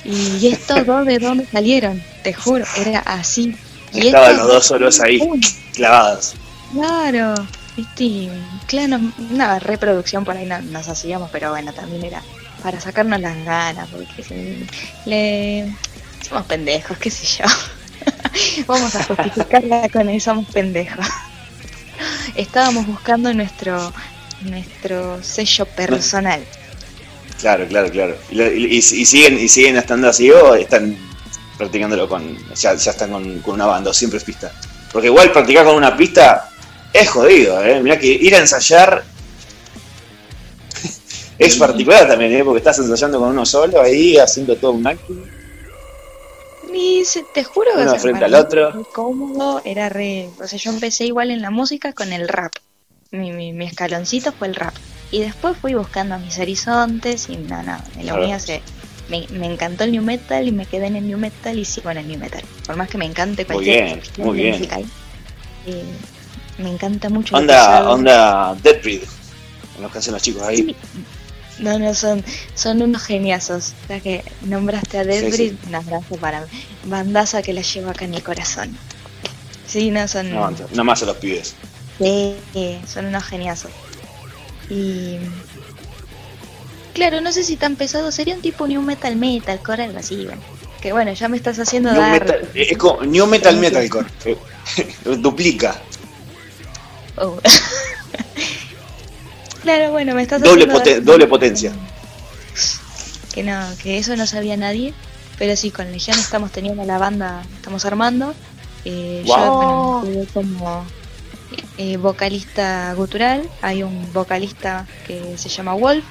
y estos dos de dónde salieron, te juro, era así. Y Estaban los dos solos ahí, Uy, clavados. Claro, viste, claro, una reproducción por ahí no- nos hacíamos, pero bueno, también era para sacarnos las ganas, porque se- le somos pendejos, qué sé yo. Vamos a justificarla con eso, somos pendejos. Estábamos buscando nuestro nuestro sello personal. Claro, claro, claro. Y, lo- y- y- y siguen y siguen estando así o están practicándolo con. Ya, ya están con, con una banda, o siempre es pista. Porque igual practicar con una pista es jodido, ¿eh? Mirá que ir a ensayar es particular también, ¿eh? Porque estás ensayando con uno solo ahí, haciendo todo un acto. Y se- te juro que Uno o sea, frente al otro. fue cómodo, era re. O sea, yo empecé igual en la música con el rap. Mi, mi, mi escaloncito fue el rap. Y después fui buscando mis horizontes y no, no, en lo Claro. mío se. Me, me encantó el new metal y me quedé en el new metal y sigo en el new metal. Por más que me encante cualquier bien, estilo muy bien. musical, eh, Me encanta mucho. Onda, onda Deadbreed, en los que hacen los chicos ahí. Sí. No, no, son, son unos geniazos. Ya que nombraste a Deadbreed, sí. un abrazo para bandaza que la llevo acá en el corazón. Sí, no, son, No, nada más a los pibes. sí, son unos geniazos. Y. Claro, no sé si tan pesado, sería un tipo New Metal Metalcore, algo así, bueno. Que bueno, ya me estás haciendo New dar. metal, eh, es como New Metal Metalcore. Duplica. Oh. claro, bueno, me estás Doble, poten- doble potencia. Que no, que eso no sabía nadie. Pero sí, con Legión estamos teniendo la banda, estamos armando. Eh, Yo Wow. bueno, me quedé como eh, vocalista gutural. Hay un vocalista que se llama Wolf,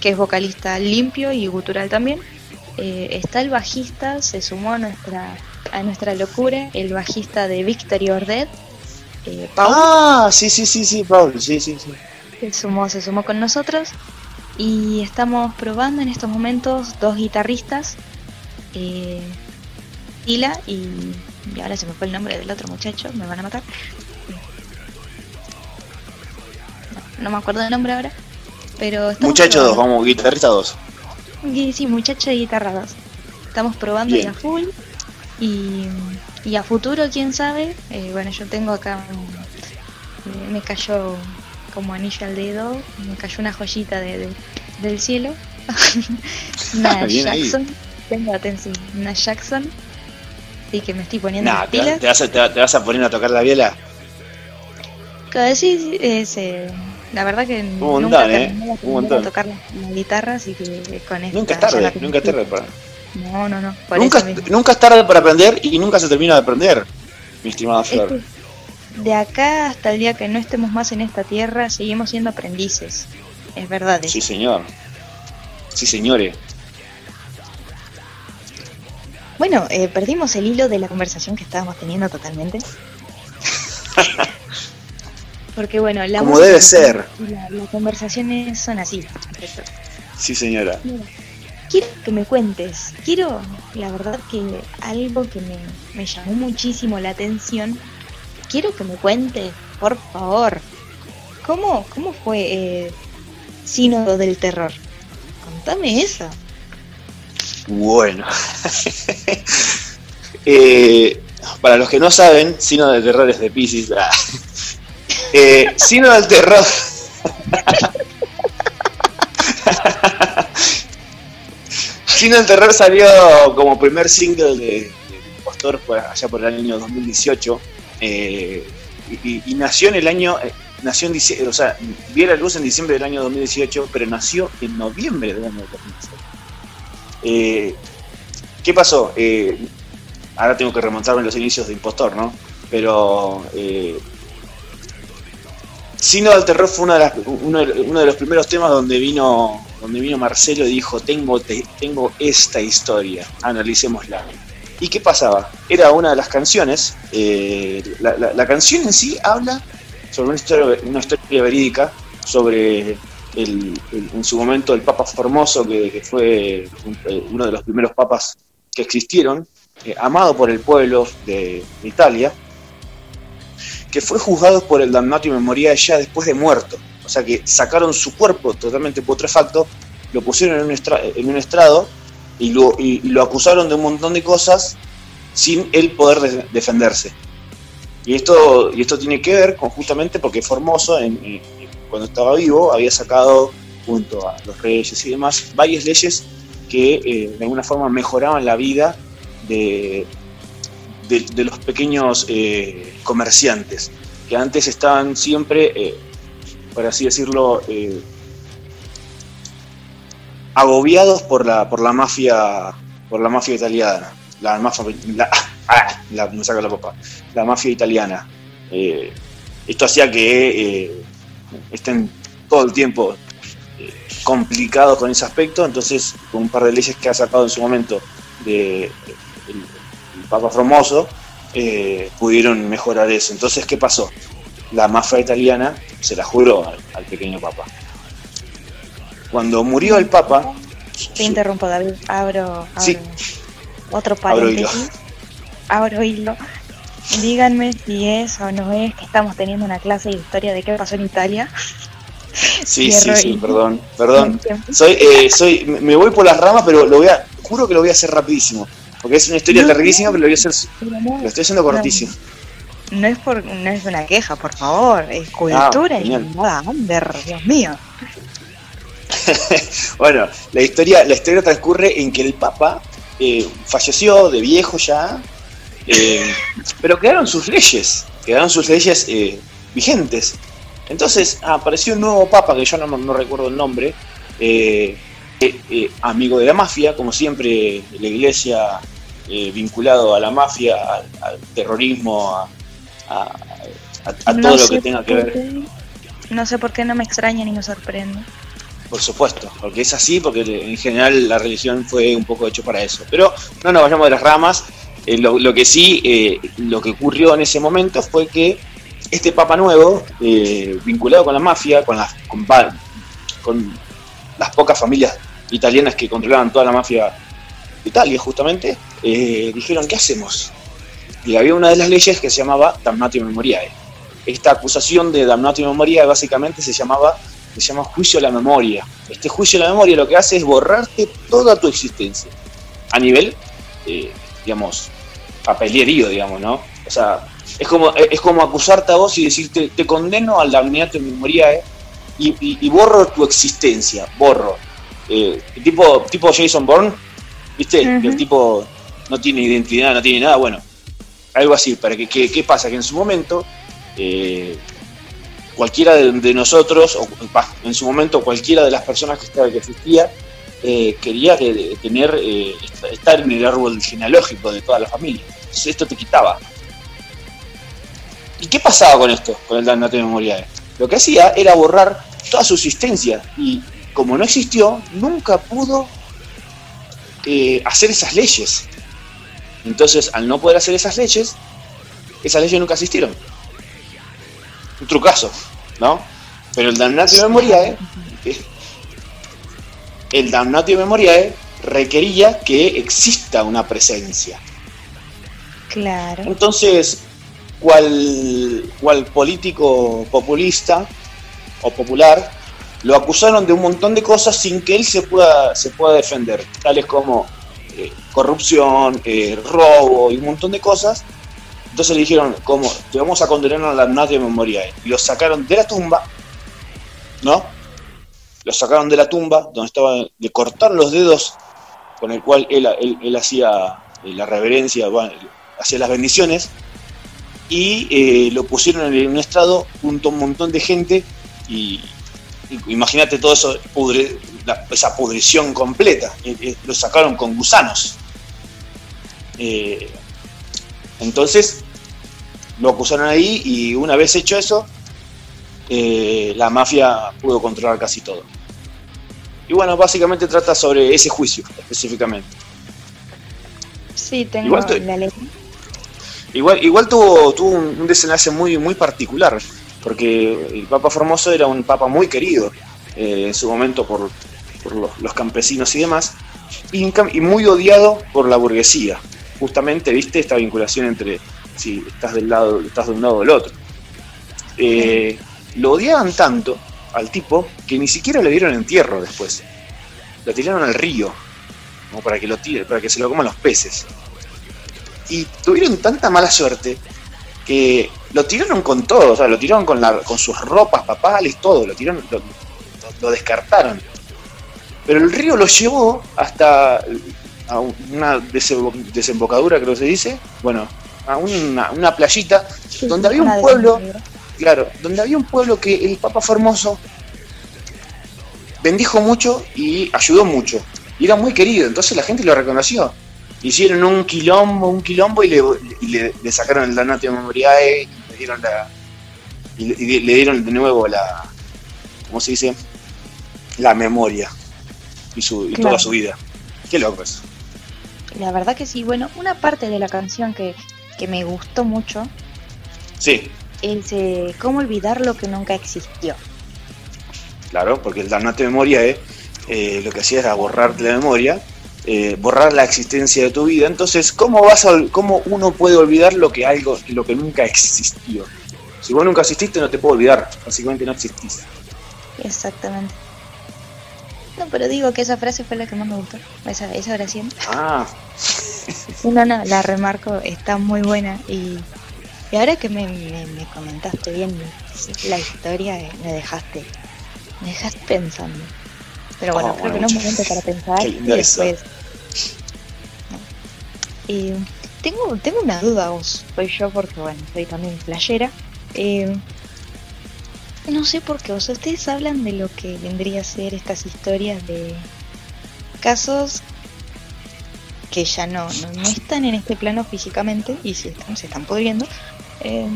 que es vocalista limpio y gutural también. Eh, está el bajista, se sumó a nuestra, a nuestra locura, el bajista de Victory or Dead, eh, Paul. Ah, sí, sí, sí, sí, Paul, sí, sí, sí. se sumó, se sumó con nosotros y estamos probando en estos momentos dos guitarristas, eh, Tila y, y ahora se me fue el nombre del otro muchacho, me van a matar. No, no me acuerdo del nombre ahora, pero estamos Muchachos dos, probando. vamos, guitarrista dos. Y sí, muchacho de guitarra dos. Estamos probando ya full y, y a futuro, quién sabe. Eh, bueno, yo tengo acá, un- eh, me cayó como anillo al dedo, me cayó una joyita de, de- del cielo. una. Jackson, tengo atención, una Jackson. Así que me estoy poniendo Nah, las te, pilas. te vas a, te, te vas a poner a tocar la viola. Claro, sí, es, eh, la verdad que Un nunca montón, ¿eh? terminé de Un montón. tocar la, la guitarra, así que con esta Nunca es tarde, nunca es tarde para. No, no, no. por Nunca, mismo. nunca es tarde para aprender y nunca se termina de aprender, mi estimada Es Flor. de acá hasta el día que no estemos más en esta tierra, seguimos siendo aprendices. Es verdad. Sí, señor. Sí, señores. Bueno, eh, perdimos el hilo de la conversación que estábamos teniendo totalmente. Porque bueno, la Como debe ser. la- las conversaciones son así. Perfecto. Sí, señora. Mira, quiero que me cuentes, quiero, la verdad que algo que me, me llamó muchísimo la atención, quiero que me cuentes, por favor, ¿cómo, cómo fue eh, Sínodo del Terror? Contame eso. Bueno. Eh, para los que no saben, Sino del Terror es de Pisces. Eh, Sino del Terror. Del Terror salió como primer single de, Impostor por allá por el año 2018. eh, y, nació en el año. eh, nació en o sea, vio la luz en diciembre del año 2018, pero nació en noviembre del año 2018. Eh, ¿Qué pasó? Ahora tengo que remontarme los inicios de Impostor, ¿no? Pero Sino del Terror fue uno de los primeros temas donde vino donde vino Marcelo y dijo, tengo, te- tengo esta historia, analicémosla. ¿Y qué pasaba? Era una de las canciones, eh, la, canción en sí habla sobre una historia, verídica, sobre el- en su momento el Papa Formoso, que, fue eh, uno de los primeros papas que existieron, eh, amado por el pueblo de, Italia, que fue juzgado por el damnatio memoriae ya después de muerto. O sea que sacaron su cuerpo totalmente putrefacto, lo pusieron en un, estra- en un estrado y lo, y- lo acusaron de un montón de cosas sin él poder de- defenderse. Y esto, y esto tiene que ver con justamente porque Formoso, cuando estaba vivo, había sacado, junto a los reyes y demás, varias leyes que eh, de alguna forma mejoraban la vida de, de, de los pequeños eh, comerciantes, que antes estaban siempre, eh, por así decirlo, eh, agobiados por la, por la mafia por la mafia italiana. La mafia, la, ah, saca la. La mafia italiana. Eh, esto hacía que eh, estén todo el tiempo complicados con ese aspecto, entonces con un par de leyes que ha sacado en su momento de, el, Papa Formoso, pudieron mejorar eso. Entonces, ¿qué pasó? La mafia italiana se la juró al, al pequeño Papa. Cuando murió el Papa, Te interrumpo, David. Abro, abro Sí. otro paréntesis. Abro hilo. díganme si es o no es que estamos teniendo una clase de historia de qué pasó en Italia. Sí, sí, Cierro sí, perdón, perdón. Soy, eh, soy, me voy por las ramas, pero lo voy a, juro que lo voy a hacer rapidísimo. Porque es una historia No, larguísima, pero lo voy a hacer, no, lo estoy haciendo cortísimo. no es por, no es una queja, por favor, es cultura y nada under, Dios mío. Bueno, la historia, la historia transcurre en que el Papa eh, falleció de viejo ya, eh, pero quedaron sus leyes, quedaron sus leyes eh, vigentes. Entonces apareció un nuevo Papa, que yo no, no recuerdo el nombre, amigo de la mafia, como siempre la iglesia eh, vinculado a la mafia, al, al terrorismo, a, a- a- a todo No lo que tenga que ver. qué- No sé por qué no me extraña ni me sorprende. Por supuesto, porque es así, porque en general la religión fue un poco hecho para eso. Pero no nos vayamos de las ramas. Eh, lo, lo que sí, eh, lo que ocurrió en ese momento fue que este Papa Nuevo, eh, vinculado con la mafia, con las, con, con las pocas familias italianas que controlaban toda la mafia de Italia, justamente, dijeron, ¿qué hacemos? Y había una de las leyes que se llamaba Damnatio Memoriae. Esta acusación de Damnatio Memoriae básicamente se llamaba se llama juicio a la memoria. Este juicio a la memoria lo que hace es borrarte toda tu existencia. A nivel, eh, digamos, papelerío, digamos, ¿no? O sea, es como, es como acusarte a vos y decirte, te condeno al damniato memoriae y, y, y borro tu existencia, borro. Eh, tipo, tipo Jason Bourne, ¿viste? El tipo no tiene identidad, no tiene nada, bueno, algo así. Para que, que- ¿Qué pasa? Que en su momento, eh, cualquiera de, nosotros, o en su momento cualquiera de las personas que, estaba, que existía, eh, quería que- tener eh, est- estar en el árbol genealógico de toda la familia. Entonces esto te quitaba. ¿Y qué pasaba con esto, con el damnatio memoriae? Lo que hacía era borrar toda su existencia y como no existió, nunca pudo eh, hacer esas leyes. Entonces, al no poder hacer esas leyes, esas leyes nunca existieron. Un trucazo, ¿no? Pero el damnatio memoriae, eh, el damnatio memoriae requería que exista una presencia. Claro. Entonces, cual, cual político populista o popular, lo acusaron de un montón de cosas sin que él se pueda, se pueda defender, tales como eh, corrupción, eh, robo y un montón de cosas. Entonces le dijeron, como te vamos a condenar a la Nadia Memoriae. Y lo sacaron de la tumba, ¿no? Lo sacaron de la tumba, donde estaba, le cortaron los dedos con el cual él, él- hacía eh, la reverencia, bueno, hacía las bendiciones, y lo pusieron en un estrado junto a un montón de gente y imagínate todo eso, pudre- la- esa pudrición completa, Eh, eh, lo sacaron con gusanos. Eh, entonces lo acusaron ahí y una vez hecho eso, eh, la mafia pudo controlar casi todo. Y bueno, básicamente trata sobre ese juicio específicamente. Sí, tengo Igual la letra. Igual, igual tuvo, tuvo un, un desenlace muy, muy particular, porque el Papa Formoso era un Papa muy querido eh, en su momento por, por los, campesinos y demás, y, muy odiado por la burguesía. Justamente, viste, esta vinculación entre si estás del lado, estás de un lado o del otro. Eh, lo odiaban tanto al tipo que ni siquiera le dieron entierro después. Lo tiraron al río, como para que lo tire, para que se lo coman los peces y tuvieron tanta mala suerte que lo tiraron con todo, o sea, lo tiraron con, la, con sus ropas papales, todo, lo tiraron, lo descartaron. Pero el río lo llevó hasta a una desembo- desembocadura, creo que se dice, bueno, a una, una playita, Sí, donde había un pueblo, claro, donde había un pueblo que el Papa Formoso bendijo mucho y ayudó mucho. Y era muy querido, entonces la gente lo reconoció. Hicieron un quilombo, un quilombo y le, y le- le sacaron el Danatio Memoriae y le dieron la. Y le, y le dieron de nuevo la. ¿Cómo se dice? La memoria. Y, su, y Claro. toda su vida. Qué loco eso. La verdad que sí. Bueno, una parte de la canción que, que me gustó mucho Sí, es eh, cómo olvidar lo que nunca existió. claro, porque el Danatio Memoriae eh, lo que hacía era borrarte la memoria eh, borrar la existencia de tu vida. Entonces, ¿cómo, vas a, ¿cómo uno puede olvidar lo que, algo, lo que nunca existió? Si vos nunca exististe, no te puedo olvidar. Básicamente no existís. Exactamente. No, pero digo que esa frase fue la que más me gustó. Esa, esa oración. Ah, No, no, la remarco, está muy buena. Y, y ahora que me, me- me comentaste bien la historia, eh, me dejaste, me dejaste pensando. Pero bueno, Oh, creo que no es momento para pensar. Y después. Tengo, tengo una duda, vos. Soy yo porque, bueno, soy también playera. Eh, no sé por qué, o sea, ustedes hablan de lo que vendría a ser estas historias de casos que ya no, no, están en este plano físicamente y si están, se están pudriendo. Eh,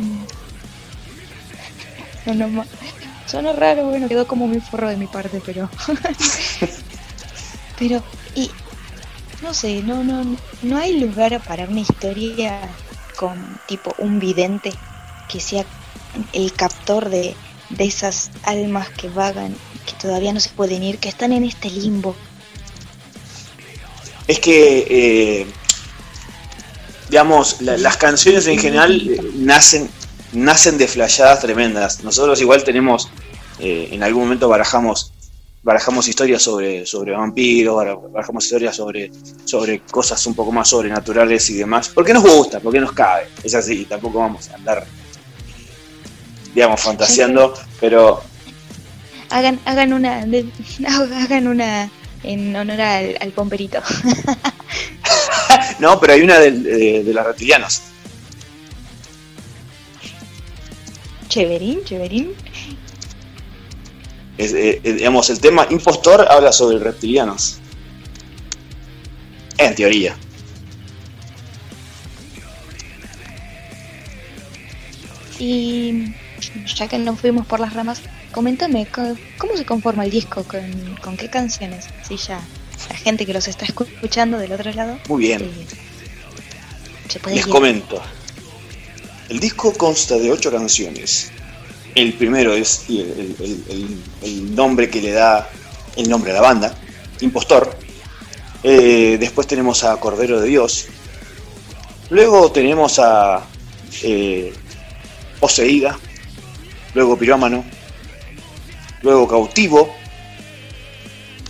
no, raro, bueno, quedó como muy forro de mi parte, pero. pero, y. No sé, no, no, no hay lugar para una historia con tipo un vidente que sea el captor de, de esas almas que vagan, que todavía no se pueden ir, que están en este limbo. es que, eh, digamos, la- las canciones en general eh, nacen, nacen de flayadas tremendas. Nosotros igual tenemos, eh, en algún momento barajamos, barajamos historias sobre, sobre vampiros, bara- barajamos historias sobre, sobre cosas un poco más sobrenaturales y demás. Porque nos gusta, porque nos cabe. Es así, tampoco vamos a andar, digamos, fantaseando, pero Hagan, hagan una, de- hagan una en honor al, al pomperito. no, pero hay una del- de, de los reptilianos. Chéverín, chéverín. Es, eh, eh, digamos, el tema impostor habla sobre reptilianos. En teoría. Y ya que nos fuimos por las ramas, coméntame, co- ¿cómo se conforma el disco? ¿Con, con qué canciones? Si ya la gente que los está escuchando del otro lado Muy bien. eh, se puede Les comento. El disco consta de ocho canciones. El primero es el, el- el- el- el nombre que le da el nombre a la banda, Impostor. Eh, después tenemos a Cordero de Dios. Luego tenemos a eh, Poseída. Luego Pirómano. Luego Cautivo.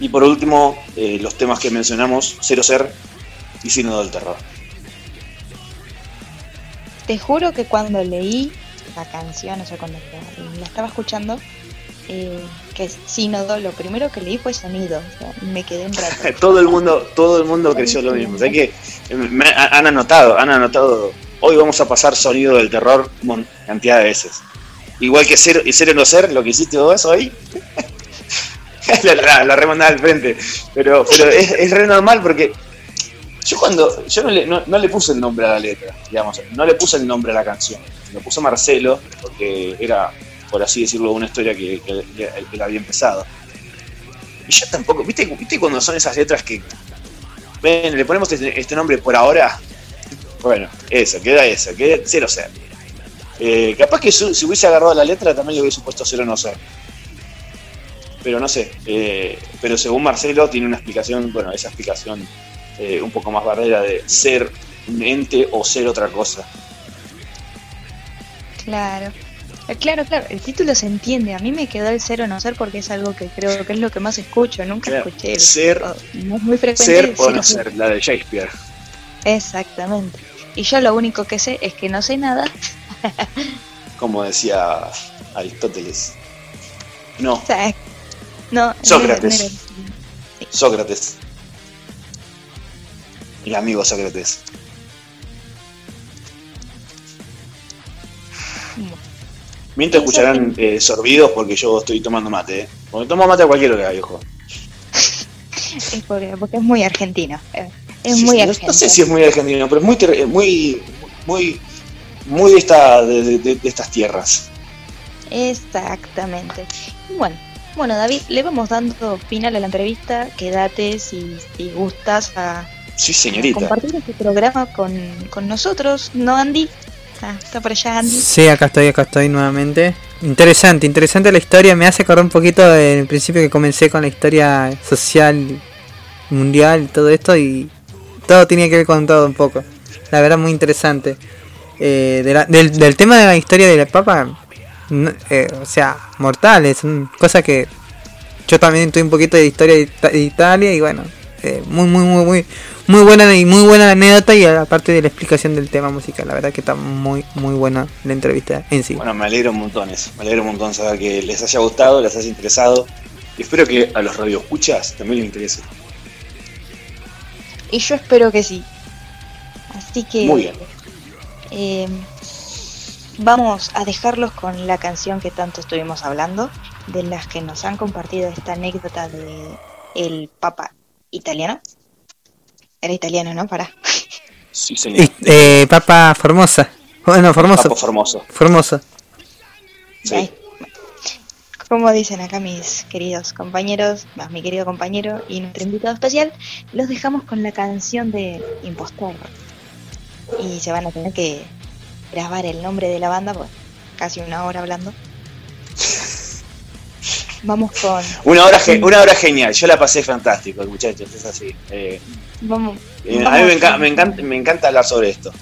Y por último, eh, los temas que mencionamos, Cero Ser y Sínodo del Terror. Te juro que cuando leí la canción, o sea, cuando la, la estaba escuchando, eh, que es sínodo, lo primero que leí fue sonido. o sea, me quedé un rato. todo el mundo todo el mundo creyó lo mismo ¿Sabes que me ha- han anotado han anotado hoy vamos a pasar sonido del terror cantidad de veces igual que cero y cero no ser lo que hiciste vos hoy la, la, la remandada al frente pero pero es, es re normal porque yo cuando yo no le, no, le puse el nombre a la letra digamos no le puse el nombre a la canción lo puso Marcelo porque era por así decirlo una historia que, que, la había empezado y yo tampoco, ¿viste, ¿viste cuando son esas letras que. Ven, le ponemos este, este nombre por ahora? Bueno, eso, queda eso, queda cero ser. Eh, capaz que su- si hubiese agarrado la letra también le hubiese puesto cero no ser. Pero no sé, eh, pero según Marcelo tiene una explicación, bueno, esa explicación eh, un poco más barrera de ser un ente o ser otra cosa. Claro. Eh, Claro, claro, el título se entiende. A mí me quedó el cero no ser porque es algo que creo que es lo que más escucho. Nunca Claro, escuché. el- ser- o- no es muy frecuente. Ser o no ser, la de Shakespeare. Exactamente. Y yo lo único que sé es que no sé nada. Como decía Aristóteles. No, Sócrates. no no Sócrates. El amigo Sócrates. Mientras escucharán eh, sorbidos porque yo estoy tomando mate. ¿eh? Porque tomo mate a cualquier hora, viejo. Es porque, porque es muy argentino. eh, Es Sí, muy no, argentino. no sé si es muy argentino, pero es muy, ter- muy, muy, muy de, esta, de, de- de estas tierras. Exactamente. Bueno, bueno, David, le vamos dando final a la entrevista. Quédate si, si gustas a, Sí, a señorita. compartir este programa con, con nosotros, ¿no, Andy? Ah, está por allá, Andy. Sí, acá estoy, acá estoy nuevamente. Interesante, interesante la historia. Me hace acordar un poquito del principio que comencé con la historia social mundial y todo esto y todo tenía que ver con todo un poco. La verdad muy interesante. Eh, de la- del, del tema de la historia del Papa, no- eh, o sea, mortales, cosa que yo también tuve un poquito de historia de Italia y bueno, eh, muy muy muy muy muy buena y muy buena anécdota y aparte de la explicación del tema musical, la verdad que está muy muy buena la entrevista en sí. Bueno, me alegro un montón eso. Me alegro un montón saber que les haya gustado, les haya interesado. Y espero que a los radioescuchas también les interese. Y yo espero que sí. Así que Muy bien. Eh, vamos a dejarlos con la canción que tanto estuvimos hablando, de las que nos han compartido esta anécdota de el Papa italiano. Era italiano, ¿no? Para. Sí, señor. Y, eh, Papa Formosa. Bueno, Formoso. Papo Formoso. Formoso. Sí. Como dicen acá mis queridos compañeros, más mi querido compañero y nuestro invitado especial, los dejamos con la canción de Impostor. Y se van a tener que grabar el nombre de la banda, pues casi una hora hablando. Vamos con. Una hora, ge- una hora genial. Yo la pasé fantástico, muchachos. Es así. Eh, Vamos, eh, a mí me, enca- me encanta, me encanta hablar sobre esto.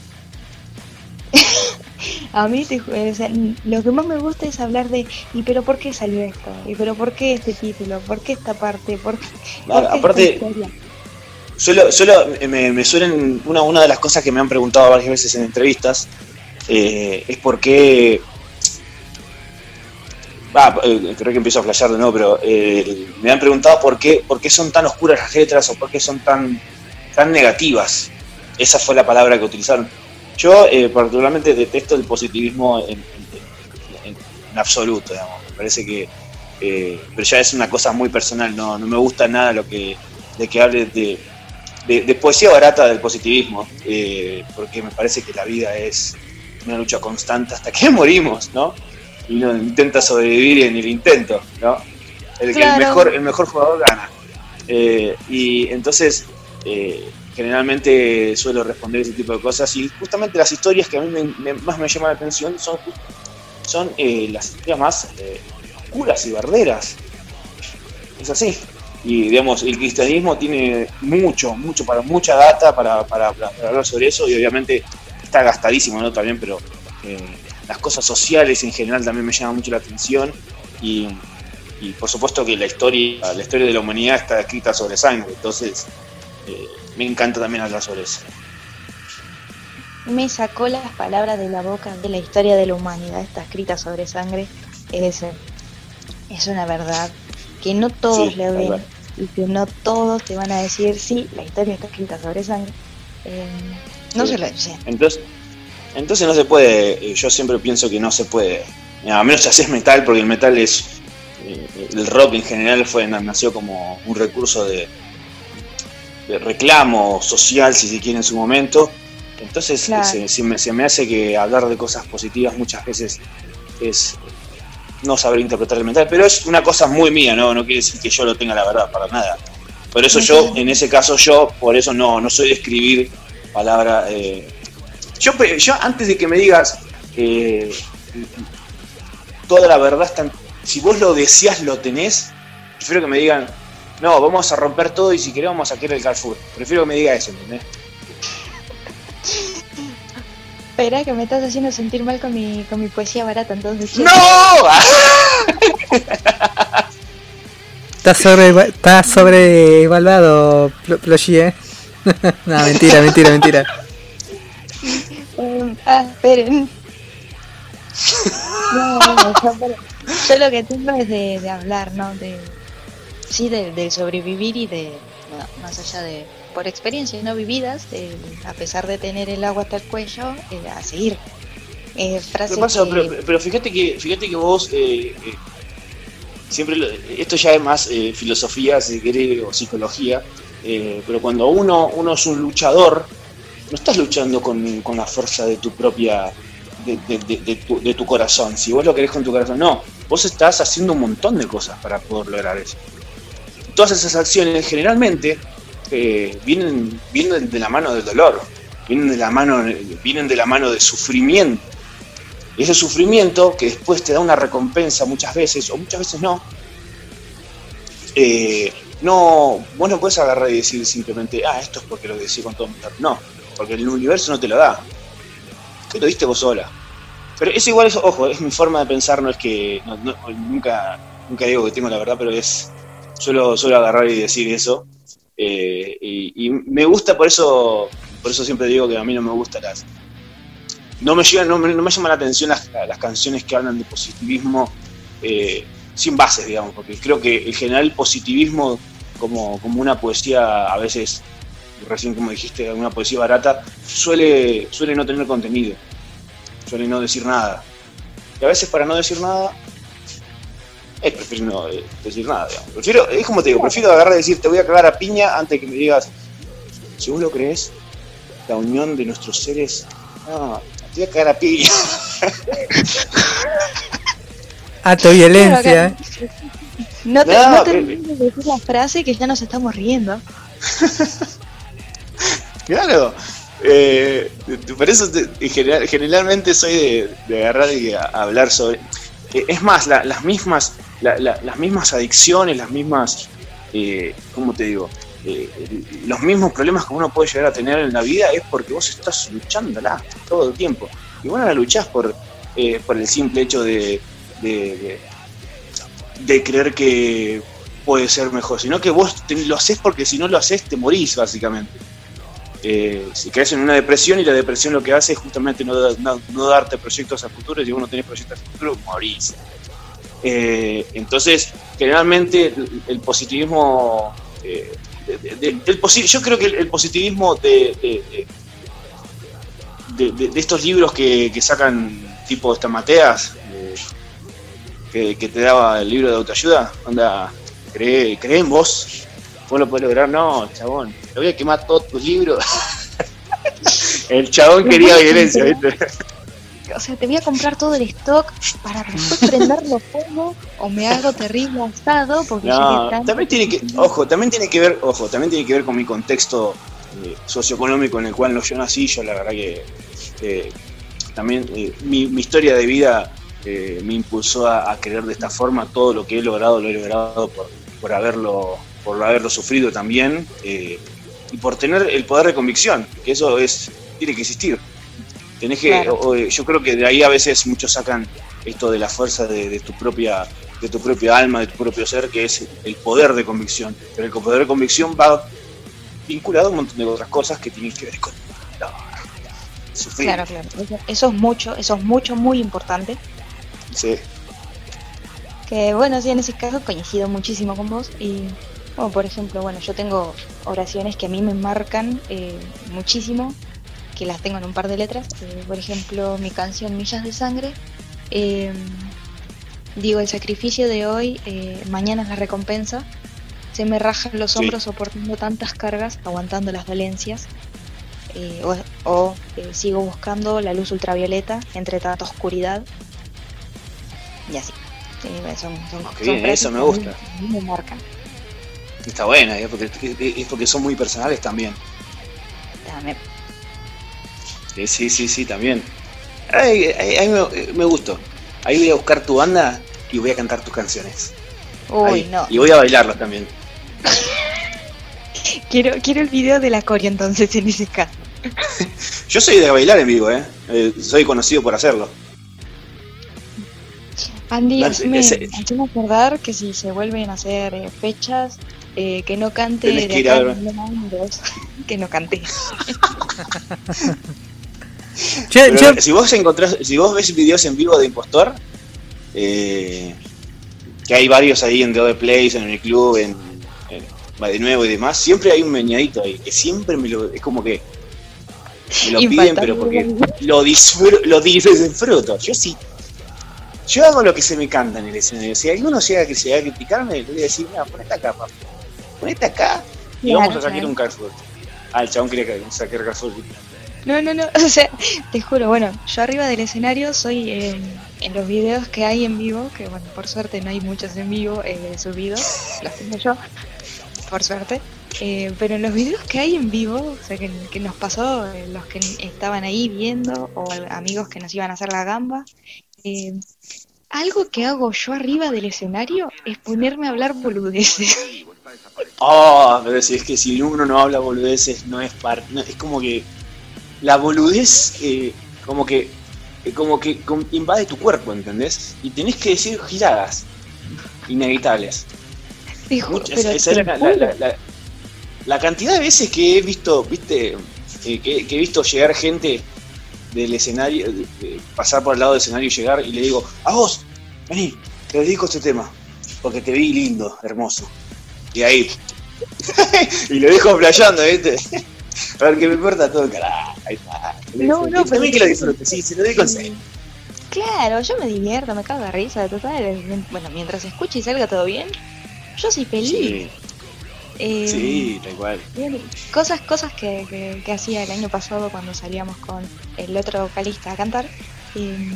A mí te o sea, lo que más me gusta es hablar de, ¿y pero por qué salió esto? ¿Y pero por qué este título? ¿Por qué esta parte? ¿Por qué, por Claro, qué aparte- esta Suelo, suelo- me, suelen, una, una de las cosas que me han preguntado varias veces en entrevistas eh, es por qué. Va, eh, creo que empiezo a flashear de nuevo, pero eh, me han preguntado por qué, por qué son tan oscuras las letras o por qué son tan, tan negativas. Esa fue la palabra que utilizaron. Yo, particularmente, detesto el positivismo en, en- absoluto, digamos. Me parece que. pero ya es una cosa muy personal, no, no me gusta nada lo que, de que hable de, de, de poesía barata del positivismo, eh, porque me parece que la vida es una lucha constante hasta que morimos, ¿no? Y uno intenta sobrevivir en el intento, ¿no? El, que el Claro. mejor, el mejor jugador gana. Eh, y entonces, eh, generalmente suelo responder ese tipo de cosas y justamente las historias que a mí me- me- más me llaman la atención son, son eh, las historias más oscuras y verdaderas. Es así. Y digamos, el cristianismo tiene mucho, mucho, para mucha data para, para- para hablar sobre eso y obviamente está gastadísimo, ¿no? También, pero eh, las cosas sociales en general también me llaman mucho la atención y, y por supuesto que la historia, la historia de la humanidad está escrita sobre sangre, entonces eh, me encanta también hablar sobre eso. Me sacó las palabras de la boca de la historia de la humanidad, está escrita sobre sangre. Es, es una verdad que no todos Sí, le ven. Y que no todos te van a decir, sí, la historia está escrita sobre sangre. Eh, no Sí. se lo dicen. Entonces, entonces no se puede, eh, yo siempre pienso que no se puede, eh, a menos si haces metal, porque el metal es, el rock en general fue nació como un recurso de, de reclamo social, si se quiere, en su momento. Entonces Claro. se, se me, se me hace que hablar de cosas positivas muchas veces es no saber interpretar el metal, pero es una cosa muy mía, ¿no? No quiere decir que yo lo tenga la verdad, para nada. Por eso yo, en ese caso yo, por eso no, no soy de escribir palabras... eh, yo, yo antes de que me digas eh, toda la verdad está en- si vos lo deseas lo tenés prefiero que me digan no vamos a romper todo y si querés vamos a saquear el Carrefour prefiero que me diga eso ¿entendés? Espera que me estás haciendo sentir mal con mi, con mi poesía barata, entonces. ¡No! Está sobre está sobrevaluado Pl- Ploshi, eh. no, mentira, mentira, mentira. eh, ah, esperen. No, no, yo, pero- yo lo que tengo es de, de hablar, ¿no? De, sí, de, de sobrevivir y de, bueno, más allá de, por experiencias no vividas, de, a pesar de tener el agua hasta el cuello, eh, a seguir. Eh, frase Pero, pasa, que- pero, pero fíjate que fíjate que vos eh, eh, siempre lo- esto ya es más eh, filosofía si querés o psicología eh, pero cuando uno uno es un luchador no estás luchando con, con la fuerza de tu propia de, de- de- de tu, de tu corazón. Si vos lo querés con tu corazón no. Vos estás haciendo un montón de cosas para poder lograr eso. Todas esas acciones generalmente eh, vienen vienen de la mano del dolor vienen de la mano vienen de la mano del sufrimiento y ese sufrimiento que después te da una recompensa muchas veces, o muchas veces no, eh, no, vos no puedes agarrar y decir simplemente, ah, esto es porque lo decís con todo mi No, porque el universo no te lo da. Que lo diste vos sola. Pero es igual, eso, ojo, es mi forma de pensar, no es que nunca, nunca digo que tengo la verdad, pero es suelo, suelo agarrar y decir eso. Eh, y, me gusta por eso, por eso siempre digo que a mí no me gustan las, no me llegan, no me, no me llama la atención las, canciones que hablan de positivismo eh, sin bases, digamos, porque creo que en general positivismo como, como una poesía a veces, recién como dijiste, una poesía barata, suele, suele no tener contenido, suele no decir nada. Y a veces para no decir nada, es prefiero no eh, decir nada, digamos. Prefiero, es como te digo, prefiero agarrar y decir te voy a cagar a piña antes que me digas, si vos lo crees, la unión de nuestros seres, no, te voy a cagar a piña. Acto violencia. No te, no, no te de decir la frase que ya nos estamos riendo. claro. Eh, por eso te, general, generalmente soy de, de, agarrar y a, a hablar sobre. Eh, es más, la, las mismas la, la, las mismas adicciones, las mismas, eh, ¿cómo te digo? Eh, los mismos problemas que uno puede llegar a tener en la vida es porque vos estás luchándola todo el tiempo. Y bueno, la luchás por, eh, por el simple hecho de, de, de, de, creer que puede ser mejor, sino que vos te, lo haces porque si no lo haces te morís, básicamente. Eh, si caes en una depresión y la depresión lo que hace es justamente no, no, darte proyectos a futuro, si vos no tenés proyectos a futuro, morís. Eh, entonces, generalmente el, positivismo, eh, de, de, de, el posi yo creo que el, positivismo de, estos libros que, sacan tipo estas mateas, eh, que, que, te daba el libro de autoayuda, onda, cree, cree en vos, vos lo podés lograr, no, chabón, te voy a quemar todos tus libros. el chabón quería violencia, ¿viste? o sea, te voy a comprar todo el stock para después prenderlo fuego o me hago terrible asado porque no, también tiene que, ojo, también tiene que ver, ojo, también tiene que ver con mi contexto eh, socioeconómico en el cual no, yo nací, yo la verdad que eh, también eh, mi, mi, historia de vida eh, me impulsó a, a, querer de esta forma todo lo que he logrado, lo he logrado por, por haberlo, por haberlo sufrido también eh, y por tener el poder de convicción, que eso es, tiene que existir. Tenés que, claro. o, yo creo que de ahí a veces muchos sacan esto de la fuerza de, de, tu propia de tu propia alma, de tu propio ser, que es el poder de convicción. Pero el poder de convicción va vinculado a un montón de otras cosas que tienen que ver con no, sufrir. Claro, claro. Eso, eso, es mucho, eso es mucho, muy importante. Sí. Que bueno, sí, en ese caso coincido muchísimo con vos y bueno, por ejemplo, bueno, yo tengo oraciones que a mí me marcan eh, muchísimo que las tengo en un par de letras. Eh, por ejemplo, mi canción Millas de Sangre. Eh, digo, el sacrificio de hoy, eh, mañana es la recompensa. Se me rajan los hombros sí. soportando tantas cargas, aguantando las dolencias. o, o sigo buscando la luz ultravioleta entre tanta oscuridad. Y así. son, son, okay, son eso me gusta. Me, me marcan. Está buena, es porque, es porque son muy personales también. También. Sí, sí, sí, también. Ay, ay, ay me, me, gustó. Ahí voy a buscar tu banda y voy a cantar tus canciones. Uy, Ahí. no. Y voy a bailarlas también. quiero, quiero el video de la Corea entonces en ese caso. Yo soy de bailar en vivo, ¿eh? eh soy conocido por hacerlo. Andy, hazme, ese... hazme acordar que si se vuelven a hacer eh, fechas, eh, que no cante de que, acá, que no cante. Si vos encontrás, si vos ves videos en vivo de Impostor, eh, que hay varios ahí en The Other Place, en el club, en, en de nuevo y demás, siempre hay un meñadito ahí, que siempre me lo, es como que me lo piden, pero porque lo, disfruto, lo disfruto. Yo sí, yo hago lo que se me canta en el escenario. Si alguno llega que se a criticarme, le voy a decir, mira, ponete acá, papá. Ponete acá y claro, vamos a sacar claro. un Carrefour. Ah, el chabón quería que saque Carrefour. No, no, no, o sea, te juro, bueno, yo arriba del escenario soy en, en, los videos que hay en vivo, que bueno, por suerte no hay muchos en vivo eh, subidos, los tengo yo, por suerte, eh, pero en los videos que hay en vivo, o sea, que, que nos pasó, eh, los que estaban ahí viendo, o amigos que nos iban a hacer la gamba, eh, algo que hago yo arriba del escenario es ponerme a hablar boludeces. Oh, pero si es que si uno no habla boludeces, no es. No, es como que. La boludez, eh, como que. eh, como que invade tu cuerpo, ¿entendés? Y tenés que decir giradas inevitables. Muchas, pero esa te era la, la- juro. la- la- la cantidad de veces que he visto, viste, eh, que, que he visto llegar gente del escenario, de- de pasar por el lado del escenario y llegar y le digo, a vos, vení, te dedico este tema, porque te vi lindo, hermoso. Y ahí, y lo dejo playando, viste. A ver qué me importa todo carajo. Ahí está. No, no, También pero- que lo disfrute, sí, se lo digo en serio. Claro, yo me divierto, me cago de risa, total. Bueno, mientras escuche y salga todo bien, yo soy feliz. Sí, Eh, sí, tal cual. Cosas, cosas que, que- que hacía el año pasado cuando salíamos con el otro vocalista a cantar. eh,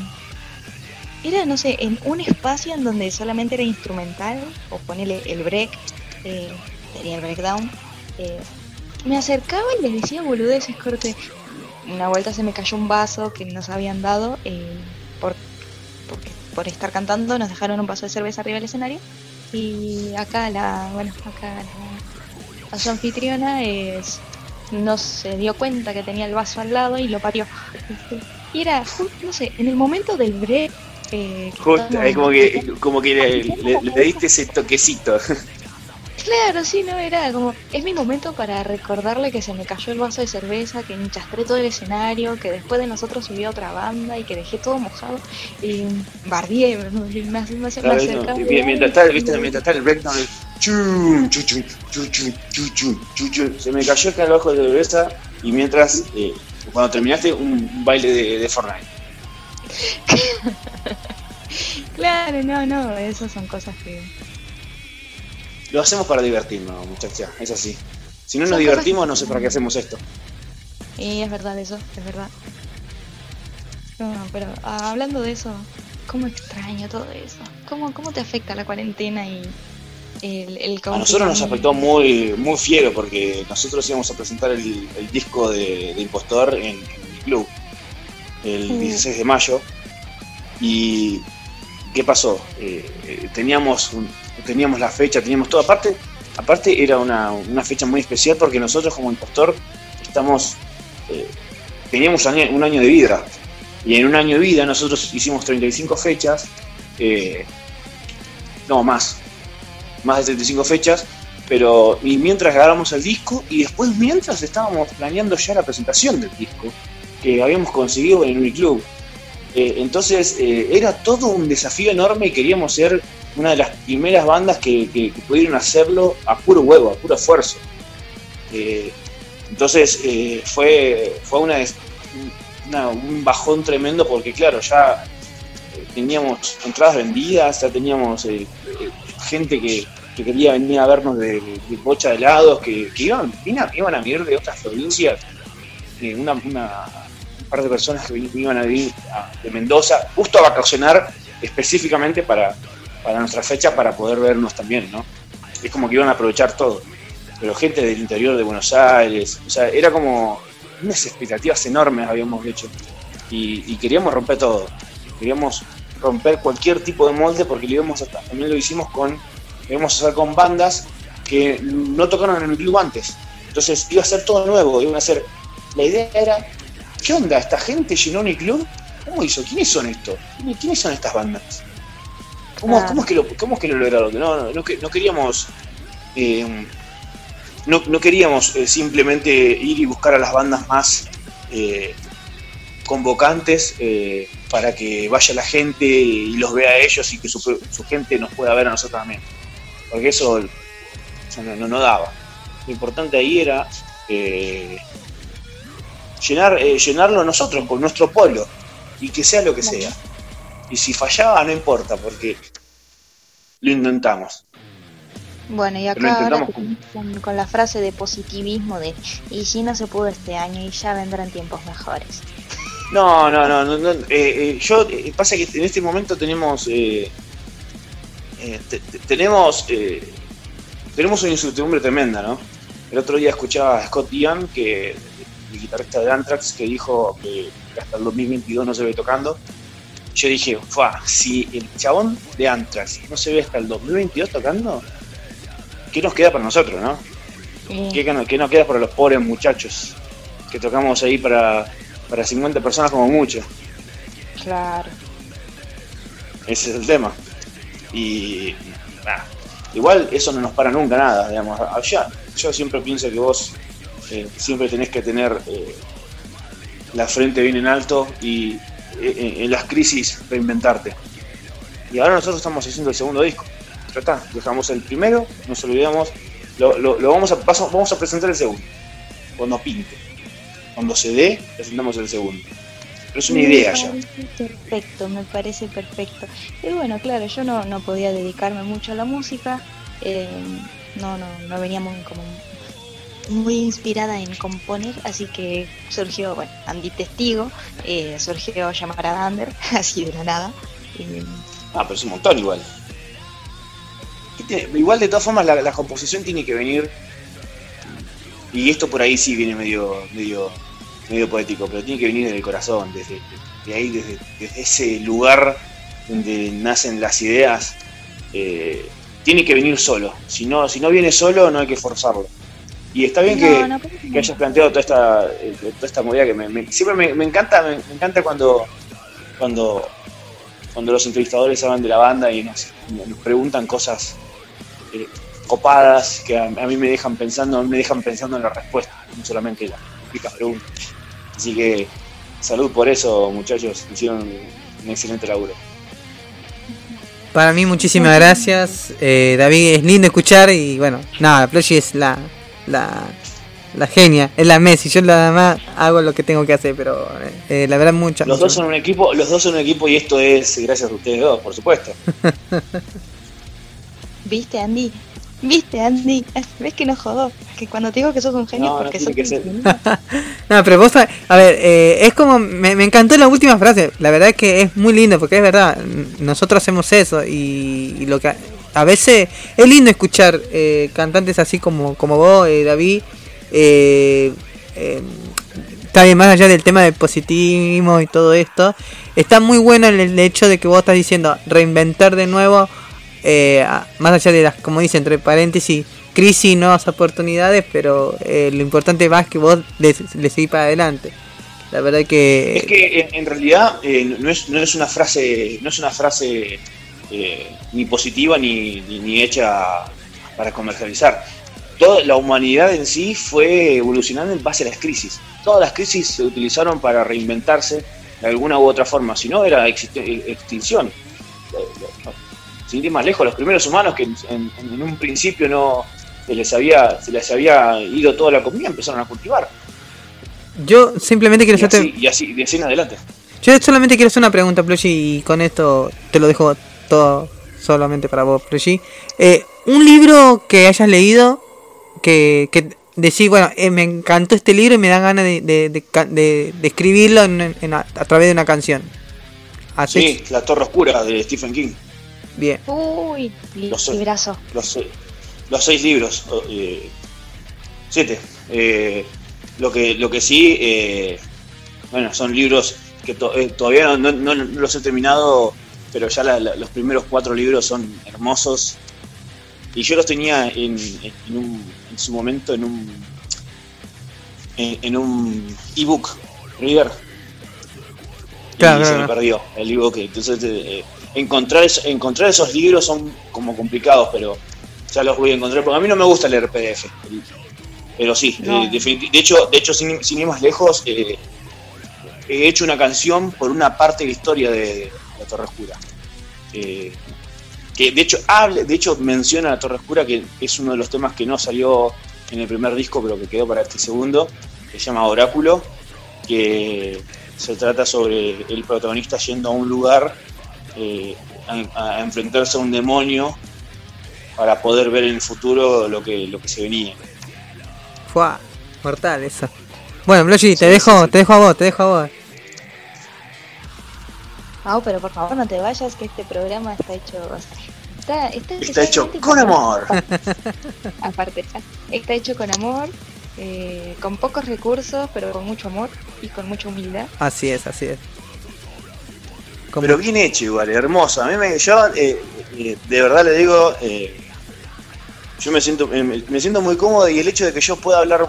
era, no sé, en un espacio en donde solamente era instrumental, o ponele el break, eh, tenía el breakdown. eh, me acercaba y les decía boludeces, corte. Una vuelta se me cayó un vaso que nos habían dado eh, por, porque- por estar cantando, nos dejaron un vaso de cerveza arriba del escenario. Y acá la, bueno, acá la, a su anfitriona es, no se dio cuenta que tenía el vaso al lado y lo parió. Y era, no sé, en el momento del break. eh, Justo, es como que, como que le, le- le diste ese toquecito. Claro, sí, no, era como, es mi momento para recordarle que se me cayó el vaso de cerveza, que enchastré todo el escenario, que después de nosotros subió otra banda y que dejé todo mojado y bardié, me, no, y- y mientras está, viste, mientras está el breakdown, el chum, chu, chum, chu, chum, chu, chum, chu, chum. se me cayó acá abajo de la cerveza y mientras, eh, cuando terminaste, un, un baile de, de Fortnite. Claro, no, no, esas son cosas que... Lo hacemos para divertirnos, muchacha, es así. Si no nos divertimos, no sé para qué hacemos esto. Y es verdad eso, es verdad. No, pero ah, hablando de eso, ¿cómo extraño todo eso? ¿Cómo, cómo te afecta la cuarentena y el, el A nosotros nos afectó muy, muy fiero porque nosotros íbamos a presentar el, el disco de, de Impostor en, en el club el Mm. 16 de mayo. ¿Y qué pasó? Eh, eh, teníamos, un- teníamos la fecha, teníamos todo. Aparte, aparte era una, una fecha muy especial porque nosotros como Impostor estamos, eh, teníamos un año, de vida. Y en un año de vida nosotros hicimos 35 fechas, eh, no más, más de 35 fechas, pero y mientras grabamos el disco y después mientras estábamos planeando ya la presentación del disco que habíamos conseguido en Uniclub. Eh, entonces eh, era todo un desafío enorme y queríamos ser una de las primeras bandas que, que- pudieron hacerlo a puro huevo, a puro esfuerzo. Eh, entonces eh, fue, fue una, un bajón tremendo porque claro, ya eh, teníamos entradas vendidas, ya teníamos eh, gente que, que quería venir a vernos de, bocha de helados, que, que iban, iban a venir de otras provincias, una, una- un par de personas que iban a venir de Mendoza, justo a vacacionar específicamente para, para nuestra fecha, para poder vernos también, ¿no? Es como que iban a aprovechar todo. Pero gente del interior de Buenos Aires, o sea, era como unas expectativas enormes habíamos hecho. Y, y queríamos romper todo. Queríamos romper cualquier tipo de molde porque lo íbamos a, también lo hicimos con, íbamos a hacer con bandas que no tocaron en el club antes. Entonces iba a ser todo nuevo, iba a ser. La idea era, ¿qué onda? ¿Esta gente llenó mi club? ¿Cómo hizo? ¿Quiénes son estos? ¿Quiénes- ¿Quiénes son estas bandas? ¿Cómo, Ah. cómo es, que lo, cómo es que lo lograron? No, no, no, no queríamos. eh, no, no queríamos eh, simplemente ir y buscar a las bandas más eh, convocantes eh, para que vaya la gente y los vea a ellos y que su, su gente nos pueda ver a nosotros también. Porque eso no, no, daba. Lo importante ahí era llenar, llenarlo nosotros, con nuestro pueblo, y que sea lo que sea. Y si fallaba, no importa, porque lo intentamos. Bueno, y acá ahora con- con, la frase de positivismo de y si no se pudo este año y ya vendrán tiempos mejores. No, no, no, no, no, eh, eh, yo eh, pasa que en este momento tenemos te- te- tenemos eh, tenemos una incertidumbre tremenda, ¿no? El otro día escuchaba a Scott Ian, que el guitarrista de Anthrax, que dijo que hasta el 2022 no se ve tocando. Yo dije, Fua, si el chabón de Anthrax no se ve hasta el 2022 tocando, ¿qué nos queda para nosotros, no? ¿Qué, qué nos queda para los pobres muchachos? Que tocamos ahí para, para 50 personas como mucho. claro. Ese es el tema. Y igual eso no nos para nunca nada, digamos. Allá, yo siempre pienso que vos eh, siempre tenés que tener eh, la frente bien en alto y en las crisis reinventarte. Y ahora nosotros estamos haciendo el segundo disco. Ya está, dejamos el primero, nos olvidamos, lo, lo- lo vamos, a, paso- vamos a presentar el segundo. Cuando pinte. Cuando se dé, presentamos el segundo. Pero es una idea ya. Perfecto, me parece perfecto. Y bueno, claro, yo no, no podía dedicarme mucho a la música. eh, no, no, no venía muy, como muy inspirada en componer, así que surgió, bueno, Andy Testigo, eh, surgió Llamarada Under, así de la nada. Ah, pero es un montón igual. Igual de todas formas la, la composición tiene que venir. Y esto por ahí sí viene medio, medio, medio poético, pero tiene que venir del corazón, desde, de ahí, desde, desde ese lugar donde nacen las ideas. eh, tiene que venir solo. Si no, si no viene solo, no hay que forzarlo. Y está bien que, no, hayas planteado toda esta, eh, toda esta movida que me, me- siempre me, me encanta, me, me encanta cuando, cuando, cuando los entrevistadores hablan de la banda y nos, nos preguntan cosas eh, copadas que a, a mí me dejan pensando, me dejan pensando en la respuesta, no solamente la típica pregunta. Así que salud por eso, muchachos, hicieron un excelente laburo. Para mí, muchísimas gracias. Eh, David, es lindo escuchar y bueno, nada, Ploshi es la, la, la genia, es la Messi. Yo nada más hago lo que tengo que hacer, pero eh, la verdad, mucho. Los dos son un equipo, los dos son un equipo y esto es gracias a ustedes dos, por supuesto. ¿Viste, Andy? ¿Viste, Andy? ¿Ves que no jodó? Que cuando te digo que sos un genio No, no porque tiene sos que un ser. genio. No, pero vos, a ver, eh, es como, me, me encantó la última frase, la verdad es que es muy lindo, porque es verdad, nosotros hacemos eso y, y lo que a, veces es lindo escuchar eh, cantantes así como, como vos, eh, David, eh, eh, está bien, más allá del tema del positivismo y todo esto, está muy bueno el, hecho de que vos estás diciendo reinventar de nuevo, eh, más allá de las, como dice entre paréntesis, crisis, nuevas oportunidades, pero eh, lo importante más que vos le, le seguís para adelante. La verdad que... Es que en, en realidad eh, no, es, no es una frase, no es una frase eh, ni positiva ni, ni, ni hecha para comercializar. Toda la humanidad en sí fue evolucionando en base a las crisis. Todas las crisis se utilizaron para reinventarse de alguna u otra forma, si no era extinción. Sin ir más lejos, los primeros humanos que en, en- en un principio no se les había se les había ido toda la comida empezaron a cultivar. Yo simplemente quiero Y hacerte... así, y así, de así en adelante. Yo solamente quiero hacer una pregunta, Plushi, y con esto te lo dejo todo solamente para vos, Plushi. Eh, un libro que hayas leído, que, que decís, bueno, eh, me encantó este libro y me dan ganas de, de, de ca- de- de escribirlo en, en- a, a través de una canción. Así Sí, La Torre Oscura de Stephen King. Bien. Uy, Lo sé. librazo. Los, los seis libros. eh, siete. Eh, lo, que, lo que sí, eh, bueno, son libros que to- eh, todavía no, no- no- no los he terminado, pero ya la- la- los primeros cuatro libros son hermosos. Y yo los tenía en, en, un- en su momento en un en, en un ebook reader y Claro, se claro. me perdió el ebook entonces eh, encontrar encontrar esos libros son como complicados pero ya los voy a encontrar porque a mí no me gusta leer PDF pero sí No. eh, de hecho de hecho sin, sin ir más lejos eh, he hecho una canción por una parte de la historia de, Torre Oscura Eh, que de hecho habla, de hecho menciona la Torre Oscura que es uno de los temas que no salió en el primer disco pero que quedó para este segundo que se llama Oráculo que se trata sobre el protagonista yendo a un lugar eh, a, a enfrentarse a un demonio para poder ver en el futuro lo que lo que se venía Fue mortal eso. Bueno, Plushi, te Sí, dejo, sí. te dejo a vos, te dejo a vos. No, pero por favor no te vayas, que este programa está hecho. Está, está, está hecho con amor Aparte, está hecho con amor, eh, con pocos recursos, pero con mucho amor y con mucha humildad. Así es, así es. Como- pero bien hecho igual hermoso a mí me yo eh, eh, de verdad le digo eh, yo me siento, me, me siento muy cómodo y el hecho de que yo pueda hablar,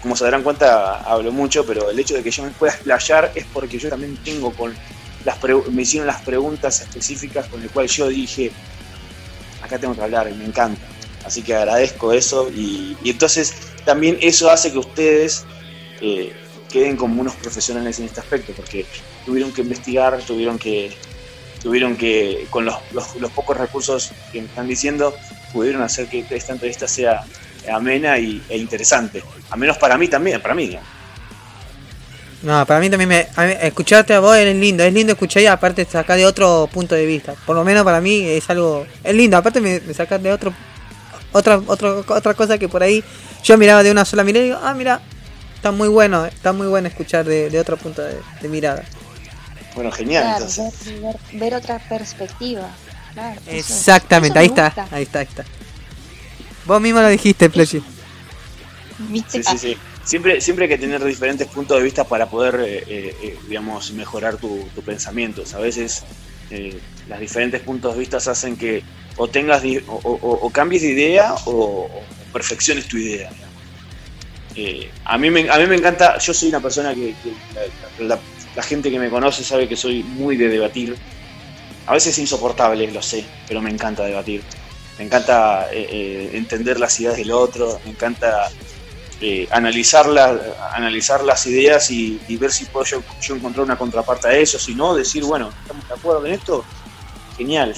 como se darán cuenta, hablo mucho, pero el hecho de que yo me pueda explayar es porque yo también tengo con las me hicieron las preguntas específicas con el cual yo dije, acá tengo que hablar me encanta. Así que agradezco eso y, entonces también eso hace que ustedes eh, queden como unos profesionales en este aspecto, porque tuvieron que investigar, tuvieron que, tuvieron que, con los, los- los pocos recursos que me están diciendo, pudieron hacer que esta entrevista sea amena y, e interesante. A menos para mí también, para mí. No, para mí también me, a mí, escucharte a vos es lindo, es lindo escuchar y aparte sacar de otro punto de vista. Por lo menos para mí es algo, es lindo, aparte me, me saca de otro, otra, otro, otra cosa que por ahí yo miraba de una sola mirada y digo, ah, mira, está muy bueno, está muy bueno escuchar de, de otro punto de, de mirada. Bueno, genial. Claro, entonces. ver, ver- ver otra perspectiva. Claro, Exactamente, eso ahí está, ahí está, ahí está. Vos mismo lo dijiste. ¿Viste? Sí, sí, sí. Siempre, siempre hay que tener diferentes puntos de vista para poder, eh, eh, eh, digamos, mejorar tu, tu pensamiento. A veces eh, los diferentes puntos de vista hacen que o tengas o, o- o cambies de idea o, o perfecciones tu idea. Eh, a, mí me, a mí me encanta, yo soy una persona que, que la, la- la gente que me conoce sabe que soy muy de debatir. A veces es insoportable, lo sé, pero me encanta debatir. Me encanta eh, eh, entender las ideas del otro, me encanta eh, analizar, analizar las ideas y, ver si puedo yo, encontrar una contraparte a eso, si no, decir, bueno, ¿estamos de acuerdo en esto? Genial.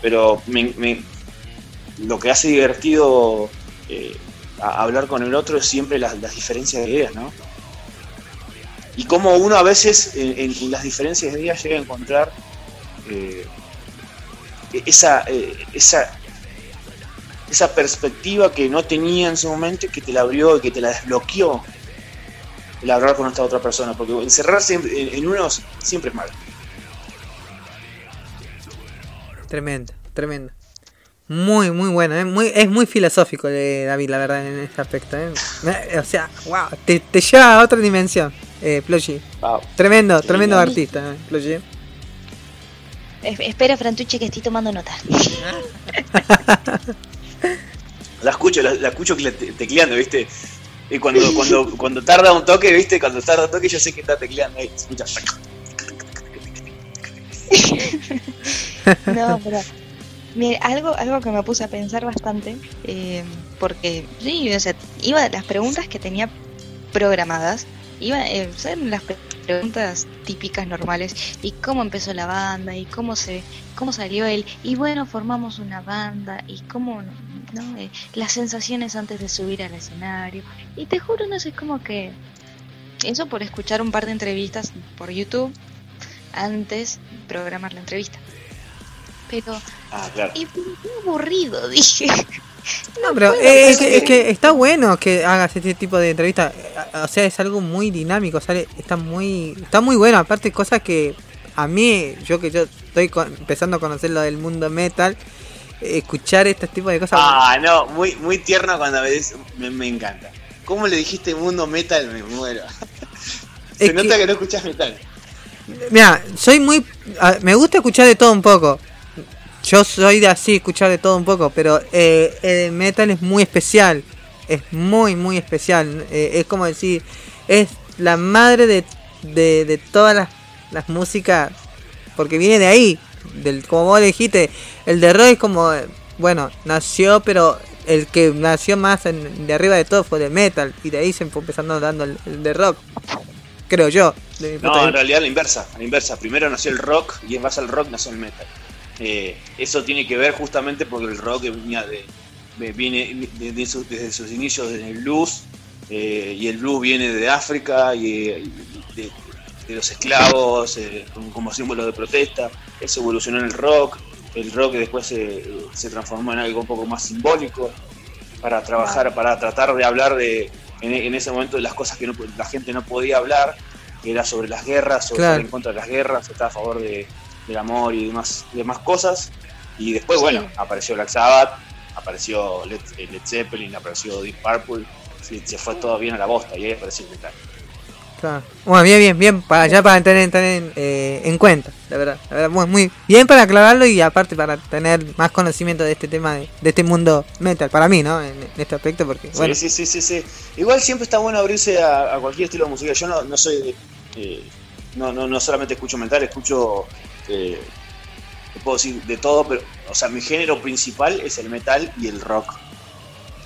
Pero lo que hace divertido eh, hablar con el otro es siempre las, diferencias de ideas, ¿no? Y cómo uno a veces en, las diferencias de ideas llega a encontrar eh, esa, esa esa perspectiva que no tenía en su momento y que te la abrió y que te la desbloqueó el hablar con esta otra persona, porque encerrarse en, en- en uno siempre es malo. Tremendo, tremendo. Muy, muy bueno, ¿eh? muy, es muy filosófico eh, David, la verdad, en este aspecto. ¿eh? O sea, wow, te, te lleva a otra dimensión, eh, Plochi. Wow. Tremendo, Sí, tremendo artista, eh. Es- Espera, Frantucci, que estoy tomando nota. La escucho, la, la escucho cle- te- tecleando, ¿viste? Y cuando, cuando, cuando tarda un toque, ¿viste? Cuando tarda un toque yo sé que está tecleando ahí. escucha. No, pero. Mire, algo, algo que me puse a pensar bastante, eh, porque sí, o sea, iba las preguntas que tenía programadas, iba, eh, son las pre- preguntas típicas normales, y cómo empezó la banda, y cómo se, cómo salió él, y bueno, formamos una banda, y cómo, ¿no? Eh, las sensaciones antes de subir al escenario, y te juro, no sé, es como que, eso por escuchar un par de entrevistas por YouTube, antes de programar la entrevista. Pero Ah, claro. y qué aburrido, dije. No, pero es, que, es que está bueno que hagas este tipo de entrevistas. O sea, es algo muy dinámico, sale, está muy, está muy bueno. Aparte, cosas que a mí, yo que yo estoy con- empezando a conocer lo del mundo metal, escuchar este tipo de cosas. Ah, no, muy, muy tierno cuando me dices, me, me encanta. ¿Cómo le dijiste mundo metal? Me muero. Se Es nota que- que no escuchas metal. Mira, soy muy. me gusta escuchar de todo un poco. Yo soy de así, escuchar de todo un poco, pero eh, el metal es muy especial. Es muy, muy especial. Eh, es como decir, es la madre de, de, de todas las, las músicas, porque viene de ahí. Del, como vos dijiste, el de rock es como, bueno, nació, pero el que nació más en- de arriba de todo fue de metal, y de ahí se fue empezando dando el, el de rock. Creo yo. de No, en realidad la inversa, la inversa. Primero nació el rock y en base al rock nació el metal. Eh, eso tiene que ver justamente porque el rock venía de, de- viene de- desde sus inicios desde el blues eh, y el blues viene de África y, y de, los esclavos eh, como- símbolo de protesta. Eso evolucionó en el rock. El rock después se, se transformó en algo un poco más simbólico para trabajar, para tratar de hablar de en, en ese momento de las cosas que no, la gente no podía hablar, que era sobre las guerras, sobre Claro. en contra de las guerras, estar a favor de, del amor y demás, demás cosas. Y después, Sí. bueno, apareció Black Sabbath, apareció Led, eh, Led Zeppelin, apareció Deep Purple, sí, se fue todo bien a la bosta y ahí apareció el metal. Está. Bueno, bien, bien, bien, para ya para tener, tener eh, en cuenta, la verdad, la verdad, muy, muy bien para aclararlo y aparte para tener más conocimiento de este tema, de, de este mundo metal, para mí, ¿no? En, en este aspecto, porque, bueno, sí, sí, sí, sí. Igual siempre está bueno abrirse a, a cualquier estilo de música. Yo no, no soy eh, no, no, no solamente escucho metal, escucho eh, puedo decir de todo, pero o sea, mi género principal es el metal y el rock.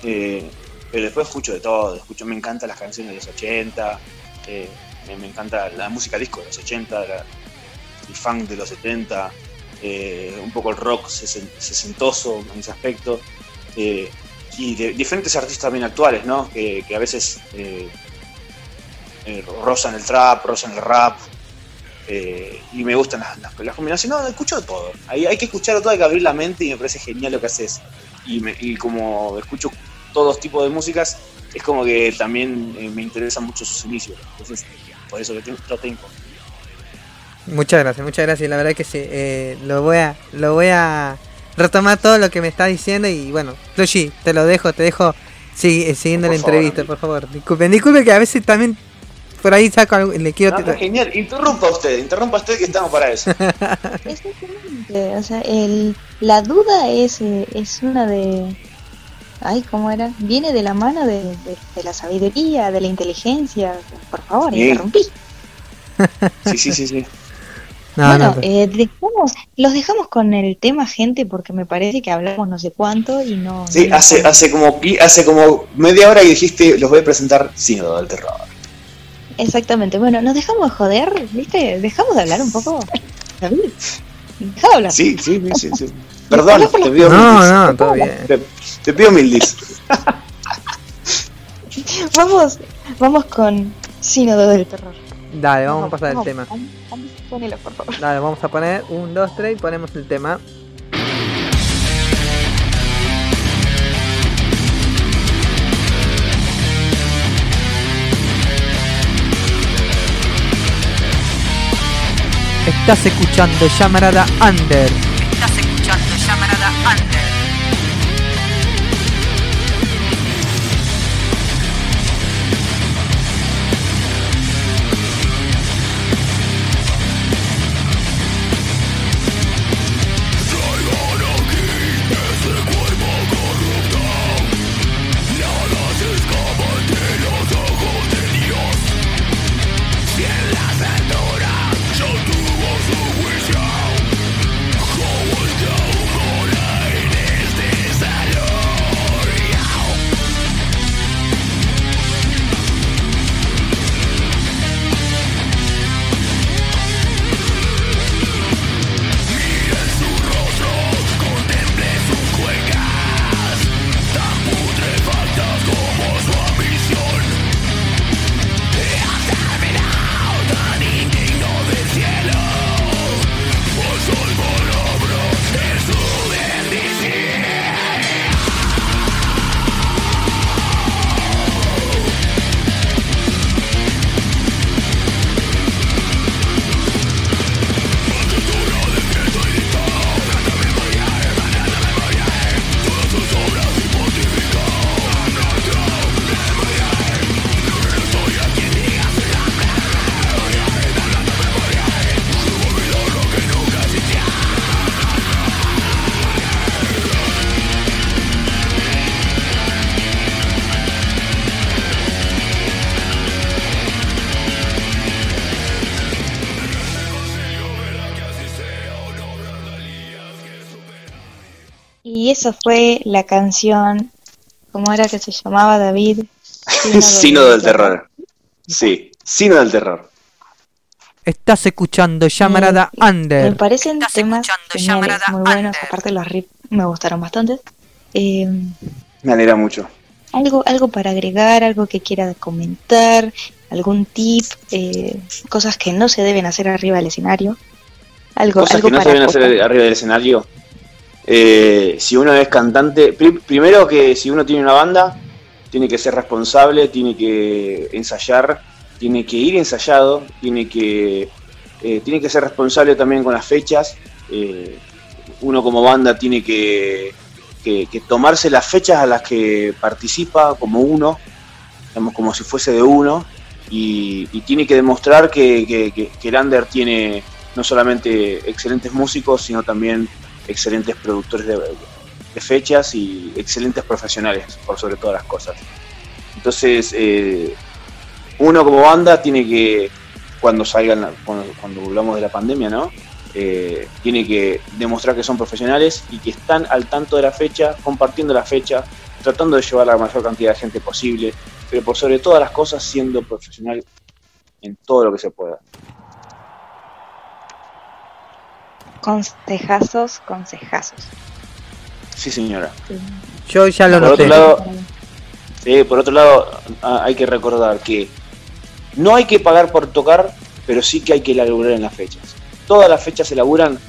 Eh, pero después escucho de todo, escucho, me encantan las canciones de los 80, me, encanta la música disco de los 80, la- el funk de los 70, eh, un poco el rock sesen- sesentoso en ese aspecto. eh, y diferentes artistas también actuales, ¿no? Que, a veces eh, eh, rozan el trap, rozan el rap, y me gustan las, las- las combinaciones. No, escucho todo. Hay, que escuchar todo, hay que abrir la mente y me parece genial lo que haces. Y, y como escucho todos tipos de músicas, es como que también eh, me interesan mucho sus inicios. Entonces, por eso que tengo lo tengo. muchas gracias, muchas gracias, la verdad que sí, eh, lo voy a, lo voy a retomar todo lo que me está diciendo y bueno, Flushy, te lo dejo, te dejo si- eh, siguiendo Por la favor, entrevista, amigo. por favor, disculpen, disculpen que a veces también por ahí saco algo, le quiero... No, genial. Interrumpa usted, interrumpa usted que estamos para eso. Exactamente, o sea, el, la duda es, eh, es una de... Ay, ¿cómo era? Viene de la mano de, de- de la sabiduría, de la inteligencia. Por favor, interrumpí. Sí, sí, sí, sí. No, bueno, no, pero- eh, dejamos, los dejamos con el tema, gente, porque me parece que hablamos no sé cuánto y no... Sí, no- hace, hace, como, hace como media hora que dijiste, los voy a presentar Sínodo del Terror. Exactamente, bueno, nos dejamos de joder, ¿viste? Dejamos de hablar un poco. David, Deja de hablar. Sí, sí, sí, sí. sí. Perdón, te pido no, mil dis. no, todo bien. Te, te pido mil dis. Vamos, vamos con Sínodo del Terror. Dale, vamos a pasar el tema. Vamos, vamos, ponelo, por favor. Dale, vamos a poner un, dos, tres y ponemos el tema. Estás escuchando Llamarada Under. Y esa fue la canción, ¿cómo era que se llamaba David? Sínodo del Terror. Sí, Sínodo del Terror. Estás escuchando Llamarada Me Under. parecen Estás temas geniales, muy buenos, Under. aparte los riffs me gustaron bastante. Eh, Me alegra mucho. algo, algo para agregar, algo que quiera comentar, algún tip, eh, cosas que no se deben hacer arriba del escenario. Algo, Cosas algo que no se deben hacer arriba del escenario. Eh, si uno es cantante, pri- primero que si uno tiene una banda, tiene que ser responsable, tiene que ensayar, tiene que ir ensayado, tiene que, eh, tiene que ser responsable también con las fechas. Eh, uno como banda tiene que, que- tomarse las fechas a las que participa como uno, digamos, como si fuese de uno. y, tiene que demostrar que- que el Under tiene no solamente excelentes músicos, sino también excelentes productores de, fechas y excelentes profesionales, por sobre todas las cosas. Entonces, eh, uno como banda tiene que, cuando salgan, cuando, volvamos de la pandemia, ¿no? Eh, tiene que demostrar que son profesionales y que están al tanto de la fecha, compartiendo la fecha, tratando de llevar la mayor cantidad de gente posible, pero por sobre todas las cosas siendo profesional en todo lo que se pueda. Consejazos, consejazos. Sí, señora. Yo ya lo Por noté. otro lado, sí, por otro lado, ah, hay que recordar que no hay que pagar por tocar, pero sí que hay que laburar en las fechas. Todas las fechas se laburan,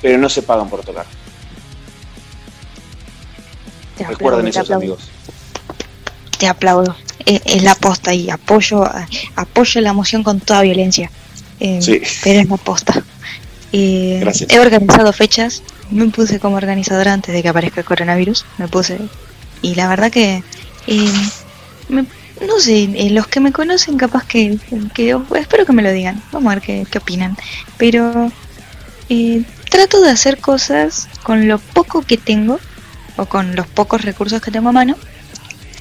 pero no se pagan por tocar. Te Recuerden aplaudo, te eso, aplaudo. amigos. Te aplaudo. Es, es la posta y apoyo, apoyo la emoción con toda violencia. Eh, Sí. Pero es la posta. Eh, Gracias. He organizado fechas. Me puse como organizadora antes de que aparezca el coronavirus. Me puse. Y la verdad que. eh, me- no sé, eh, los que me conocen, capaz que, que. Espero que me lo digan. Vamos a ver qué, qué opinan. Pero. eh, trato de hacer cosas con lo poco que tengo. O con los pocos recursos que tengo a mano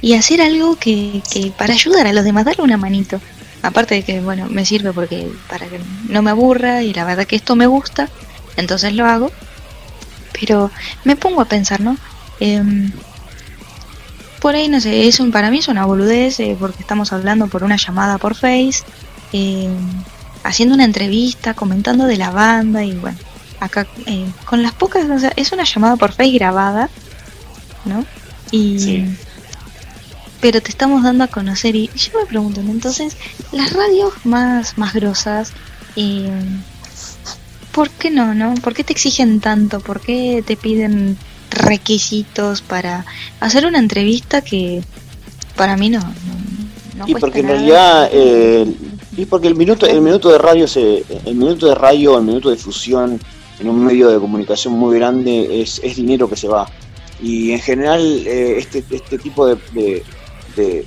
y hacer algo que, que para ayudar a los demás, darle una manito. Aparte de que, bueno, me sirve porque para que no me aburra y la verdad que esto me gusta, entonces lo hago. Pero me pongo a pensar, ¿no? Em, por ahí, no sé, es un, para mí es una boludez eh, porque estamos hablando por una llamada por Face, em, haciendo una entrevista, comentando de la banda y bueno, acá eh, con las pocas, o sea, es una llamada por Face grabada, ¿no? Y Sí. Pero te estamos dando a conocer y yo me pregunto, entonces, las radios más, más grosas, eh, ¿por qué no, no? ¿Por qué te exigen tanto? ¿Por qué te piden requisitos para hacer una entrevista que para mí no, no, no y porque en realidad eh, y porque el minuto el minuto de radio se el minuto de radio el minuto de difusión en un medio de comunicación muy grande es, es dinero que se va y en general eh, este este tipo de, de, de-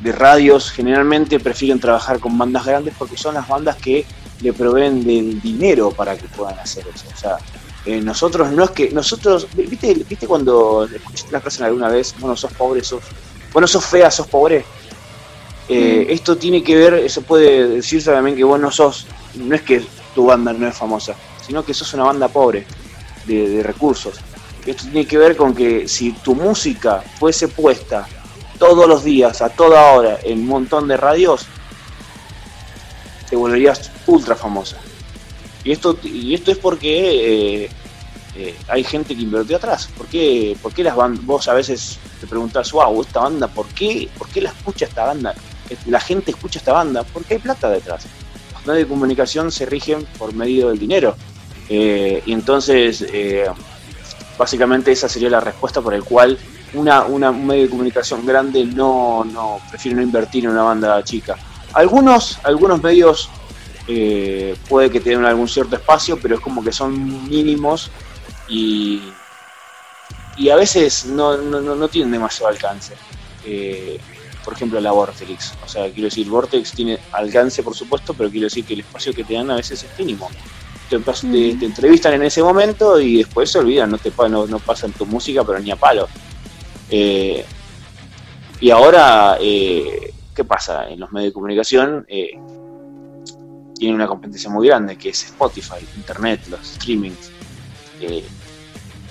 de radios generalmente prefieren trabajar con bandas grandes porque son las bandas que le proveen del dinero para que puedan hacer eso. O sea eh, nosotros no es que nosotros viste viste cuando escuchaste la frase alguna vez bueno sos pobre sos bueno sos fea sos pobre eh, Esto tiene que ver, se puede decirse también que vos no sos, no es que tu banda no es famosa, sino que sos una banda pobre de, de recursos. Esto tiene que ver con que si tu música fuese puesta todos los días, a toda hora, en un montón de radios, te volverías ultra famosa. Y esto, y esto es porque eh, eh, hay gente que invirtió atrás. ¿Por qué, por qué las bandas, vos a veces te preguntás, wow, esta banda, ¿por qué, ¿por qué la escucha esta banda? Eh, La gente escucha esta banda porque hay plata detrás. Los medios de comunicación se rigen por medio del dinero. Eh, y entonces, básicamente esa sería la respuesta por el cual una, una, un medio de comunicación grande no, no prefiere no invertir en una banda chica. Algunos, algunos medios eh, puede que tengan algún cierto espacio, pero es como que son mínimos y, y a veces no, no, no, tienen demasiado alcance. Eh, por ejemplo, la Vortex. O sea, quiero decir, Vortex tiene alcance, por supuesto, pero quiero decir que el espacio que te dan a veces es mínimo. Te, pas- te- te entrevistan en ese momento y después se olvidan, no, te, no, no pasan tu música, pero ni a palo. Eh, y ahora, eh, ¿qué pasa? En los medios de comunicación eh, tienen una competencia muy grande, que es Spotify, Internet, los streamings.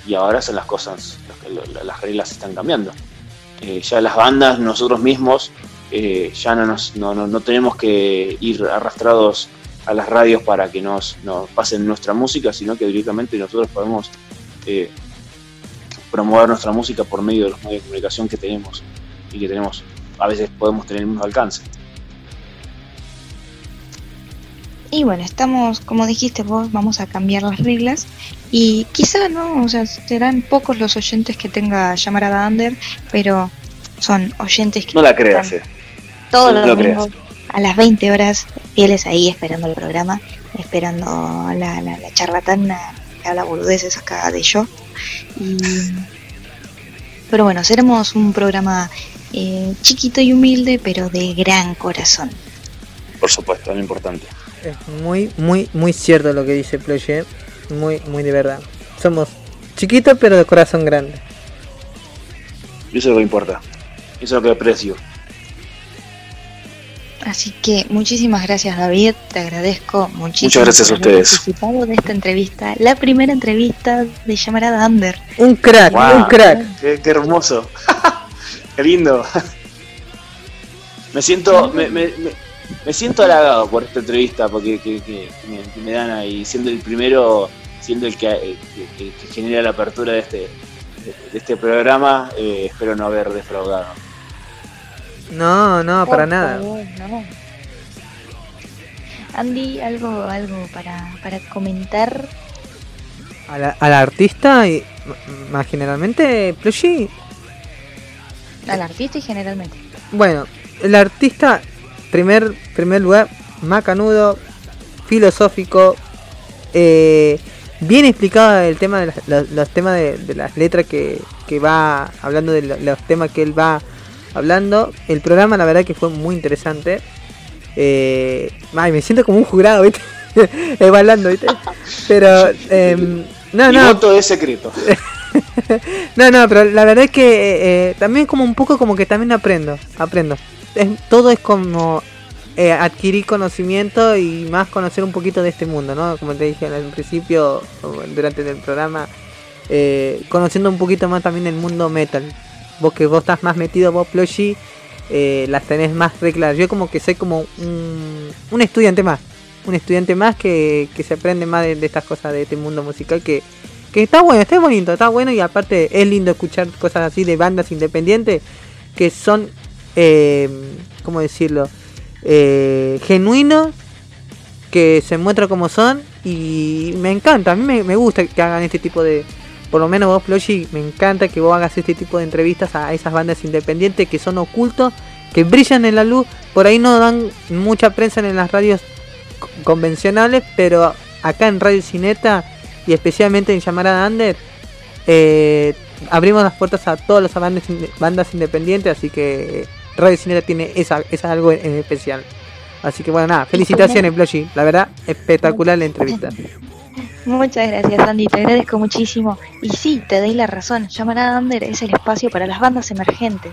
Y ahora son las cosas, las reglas están cambiando. Ya las bandas, nosotros mismos, ya no, nos, no, no, no tenemos que ir arrastrados a las radios para que nos, nos pasen nuestra música, sino que directamente nosotros podemos promover nuestra música por medio de los medios de comunicación que tenemos y que tenemos, a veces podemos tener el mismo alcance. Y bueno, estamos, como dijiste vos, vamos a cambiar las reglas. Y quizá no, o sea, serán pocos los oyentes que tenga Llamarada Under, pero son oyentes que No la creas, eh. todos no los lo domingos a las 20 horas, fieles ahí esperando el programa, esperando la, la, la charlatana que habla boludeces acá de yo. Y... Pero bueno, seremos un programa eh, chiquito y humilde, pero de gran corazón. Por supuesto, lo importante. Es muy, muy, muy cierto lo que dice Ploye. Muy, muy de verdad. Somos chiquitos pero de corazón grande. Y eso es lo que importa. Eso es lo que aprecio. Así que muchísimas gracias David, te agradezco muchísimo Muchas gracias por a haber ustedes. participado de esta entrevista, la primera entrevista de Llamarada Under. Un crack, Wow. un crack. Qué, qué hermoso. qué lindo. me siento, me, me, me, me siento halagado por esta entrevista porque que, que- que me, que me dan ahí, siendo el primero, siendo el que, eh, que- que- que genera la apertura de este, de, de este programa, eh, espero no haber defraudado. No, no, para nada. favor, no. Andy, algo, algo para, para comentar. A la, a la artista y más generalmente Plushy. Al artista y generalmente. Bueno, el artista, primer, primer lugar, macanudo, filosófico, eh, bien explicado el tema de las- los, los temas de, de las letras que, que va hablando de lo- los temas que él va hablando. El programa la verdad que fue muy interesante. Eh, ay, me siento como un jurado, ¿viste? Evaluando, ¿viste? Pero, em, no, Mi no, voto es secreto. no, no, pero la verdad es que eh, eh, también como un poco como que también aprendo, aprendo. Es- todo es como eh, adquirir conocimiento y más conocer un poquito de este mundo, ¿no? Como te dije al principio, durante el programa, eh, conociendo un poquito más también el mundo metal. Vos que vos estás más metido, vos Plushy, eh, las tenés más reglas. Yo como que soy como un, un estudiante más, un estudiante más que, que se aprende más de, de estas cosas de este mundo musical que, que está bueno, está bonito, está bueno y aparte es lindo escuchar cosas así de bandas independientes que son, eh, ¿cómo decirlo? Eh, genuinos, que se muestran como son y me encanta, a mí me, me gusta que hagan este tipo de, por lo menos vos Floshy, me encanta que vos hagas este tipo de entrevistas a esas bandas independientes que son ocultos, que brillan en la luz, por ahí no dan mucha prensa en las radios co- convencionales, pero acá en Radio Cineta y especialmente en Llamarada Under, eh, abrimos las puertas a todas las bandas, inde- bandas independientes, así que Radio Cineta tiene esa, esa algo en especial. Así que bueno, nada, felicitaciones, Bloshi. La verdad, espectacular la entrevista. Muchas gracias, Andy, te agradezco muchísimo. Y sí, te doy la razón, Llamarada Under es el espacio para las bandas emergentes.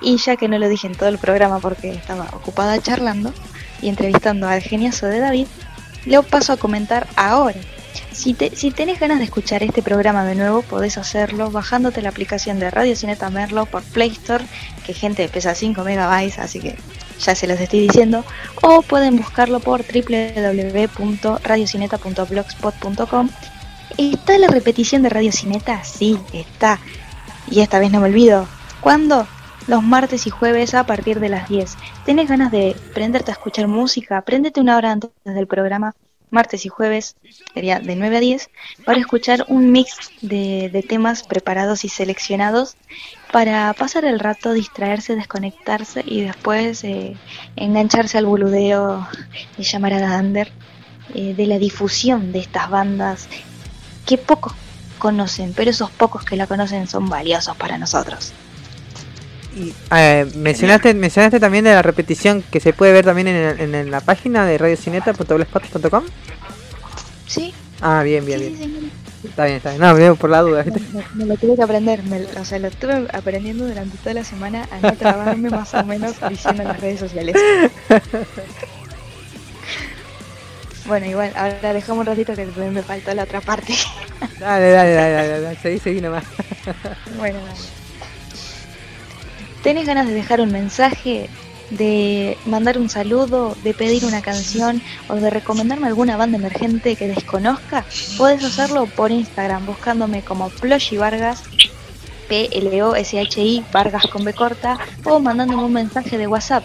Y ya que no lo dije en todo el programa porque estaba ocupada charlando y entrevistando al geniazo de David, lo paso a comentar ahora. Si, te, si tenés ganas de escuchar este programa de nuevo, podés hacerlo bajándote la aplicación de Radio Cineta Merlo por Play Store, que gente pesa 5 megabytes, así que ya se los estoy diciendo, o pueden buscarlo por www.radiocineta.blogspot.com. ¿Está la repetición de Radio Cineta? Sí, está. Y esta vez no me olvido. ¿Cuándo? Los martes y jueves a partir de las 10. ¿Tenés ganas de prenderte a escuchar música? Préndete una hora antes del programa, martes y jueves, sería de 9 a 10, para escuchar un mix de, de temas preparados y seleccionados para pasar el rato, distraerse, desconectarse y después eh, engancharse al boludeo de Llamarada Under, eh, de la difusión de estas bandas que pocos conocen, pero esos pocos que la conocen son valiosos para nosotros. Y, eh, mencionaste, mencionaste también de la repetición que se puede ver también en, en- en la página de radiocineta.blogspot.com. Sí, Ah, bien, bien, sí, bien. sí, sí. Está bien, está bien. No, por la duda. ¿viste? Me, me lo tuve que aprender, me- o sea, lo estuve aprendiendo durante toda la semana a no trabarme más o menos diciendo en las redes sociales. Bueno, igual, ahora dejamos un ratito que me faltó la otra parte. Dale, dale, dale, dale, dale. Seguí, seguí nomás. Bueno, dale. ¿Tenés ganas de dejar un mensaje? ¿De mandar un saludo? ¿De pedir una canción? ¿O de recomendarme alguna banda emergente que desconozca? Podés hacerlo por Instagram buscándome como Ploshy Vargas, P-L-O-S-H-I, Vargas con B corta, o mandándome un mensaje de WhatsApp.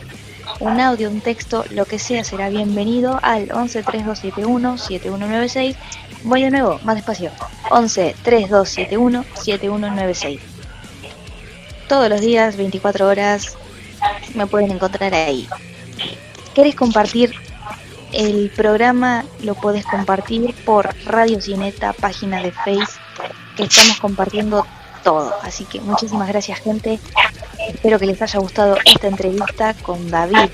Un audio, un texto, lo que sea será bienvenido al 11 3271 7196. Voy de nuevo, más despacio. 11 3271 7196 todos los días, 24 horas, me pueden encontrar ahí. ¿Querés compartir el programa? Lo podés compartir por Radio Cineta, página de Face, que estamos compartiendo todo. Así que muchísimas gracias gente Espero que les haya gustado esta entrevista con David,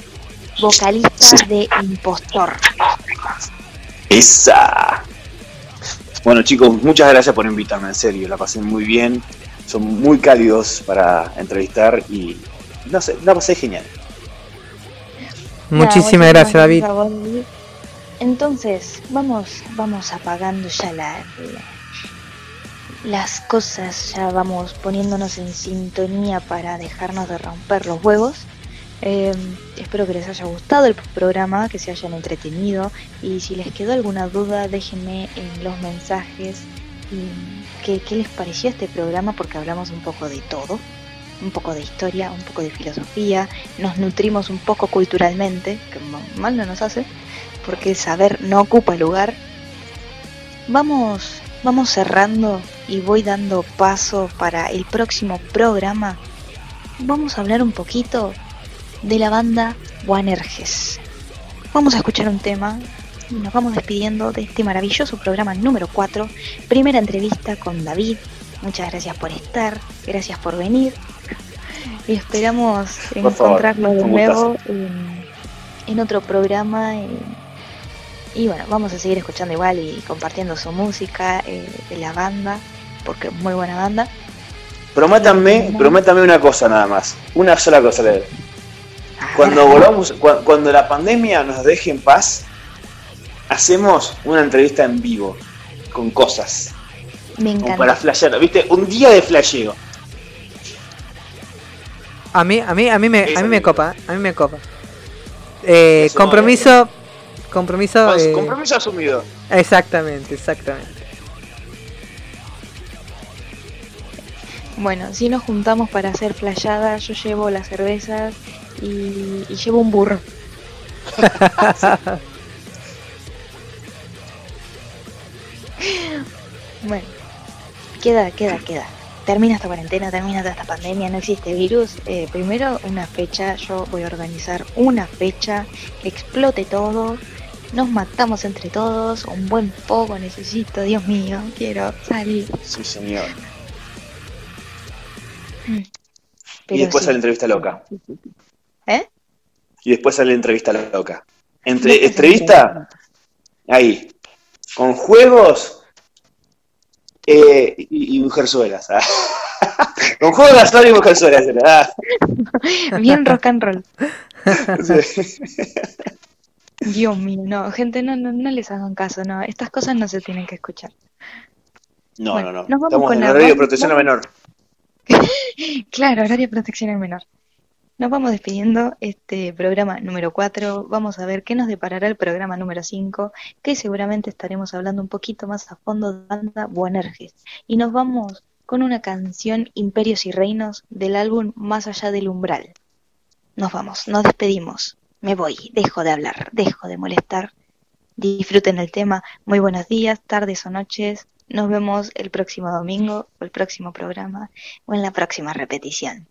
vocalista de Impostor. Esa. Bueno chicos, muchas gracias por invitarme, en serio, la pasé muy bien. Son muy cálidos para entrevistar y no sé, la pasé genial. Muchísimas gracias, David. Entonces, vamos, vamos apagando ya la, la- las cosas, ya vamos poniéndonos en sintonía para dejarnos de romper los huevos. Eh, espero que les haya gustado el programa, que se hayan entretenido y si les quedó alguna duda déjenme en los mensajes y qué, qué les pareció este programa porque hablamos un poco de todo, un poco de historia, un poco de filosofía, nos nutrimos un poco culturalmente, que ma- mal no nos hace, porque saber no ocupa lugar. Vamos, vamos cerrando y voy dando paso para el próximo programa. Vamos a hablar un poquito de la banda Wanerges. Vamos a escuchar un tema y nos vamos despidiendo de este maravilloso programa número 4. Primera entrevista con David. Muchas gracias por estar, gracias por venir. Y esperamos Por favor, encontrarlo de nuevo en, en otro programa. y bueno, vamos a seguir escuchando igual y compartiendo su música eh, de la banda, porque es muy buena banda. Prométanme, prométanme una cosa nada más. Una sola cosa. Cuando volvamos, cua- cuando la pandemia nos deje en paz, hacemos una entrevista en vivo con cosas. me Como para flashear, ¿viste? Un día de flasheo. A mí, a mí, a mí me, a mí me copa, a mí me copa. Eh, compromiso, compromiso. Con- eh, Compromiso asumido. exactamente, exactamente. Bueno, si nos juntamos para hacer flayadas, yo llevo las cervezas y, y llevo un burro. Bueno, queda, queda, queda. Termina esta cuarentena, termina toda esta pandemia, no existe virus. Eh, primero una fecha, yo voy a organizar una fecha, que explote todo, nos matamos entre todos, un buen poco necesito, Dios mío, quiero salir. Sí, señor. Pero y después sí. sale la entrevista loca. ¿Eh? Y después sale la entrevista loca. Entre entrevista, ahí, con juegos eh, y, y mujerzuelas. ah. con juegos de azar y mujerzuelas. ah. Bien rock and roll. Sí. Dios mío, no, gente, no, no, no les hagan caso, no, estas cosas no se tienen que escuchar. No, Bueno, no, no. nos vamos Estamos con en horario de protección al menor. Claro, horario de protección al menor. Nos vamos despidiendo este programa número 4. Vamos a ver qué nos deparará el programa número 5, que seguramente estaremos hablando un poquito más a fondo de banda Buenerges. Y nos vamos con una canción Imperios y Reinos del álbum Más allá del umbral. Nos vamos, nos despedimos. Me voy, dejo de hablar, dejo de molestar. Disfruten el tema. Muy buenos días, tardes o noches. Nos vemos el próximo domingo o el próximo programa o en la próxima repetición.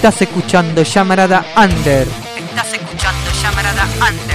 Estás escuchando Llamarada Under. Estás escuchando Llamarada Under.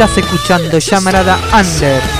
Estás escuchando Llamarada Under.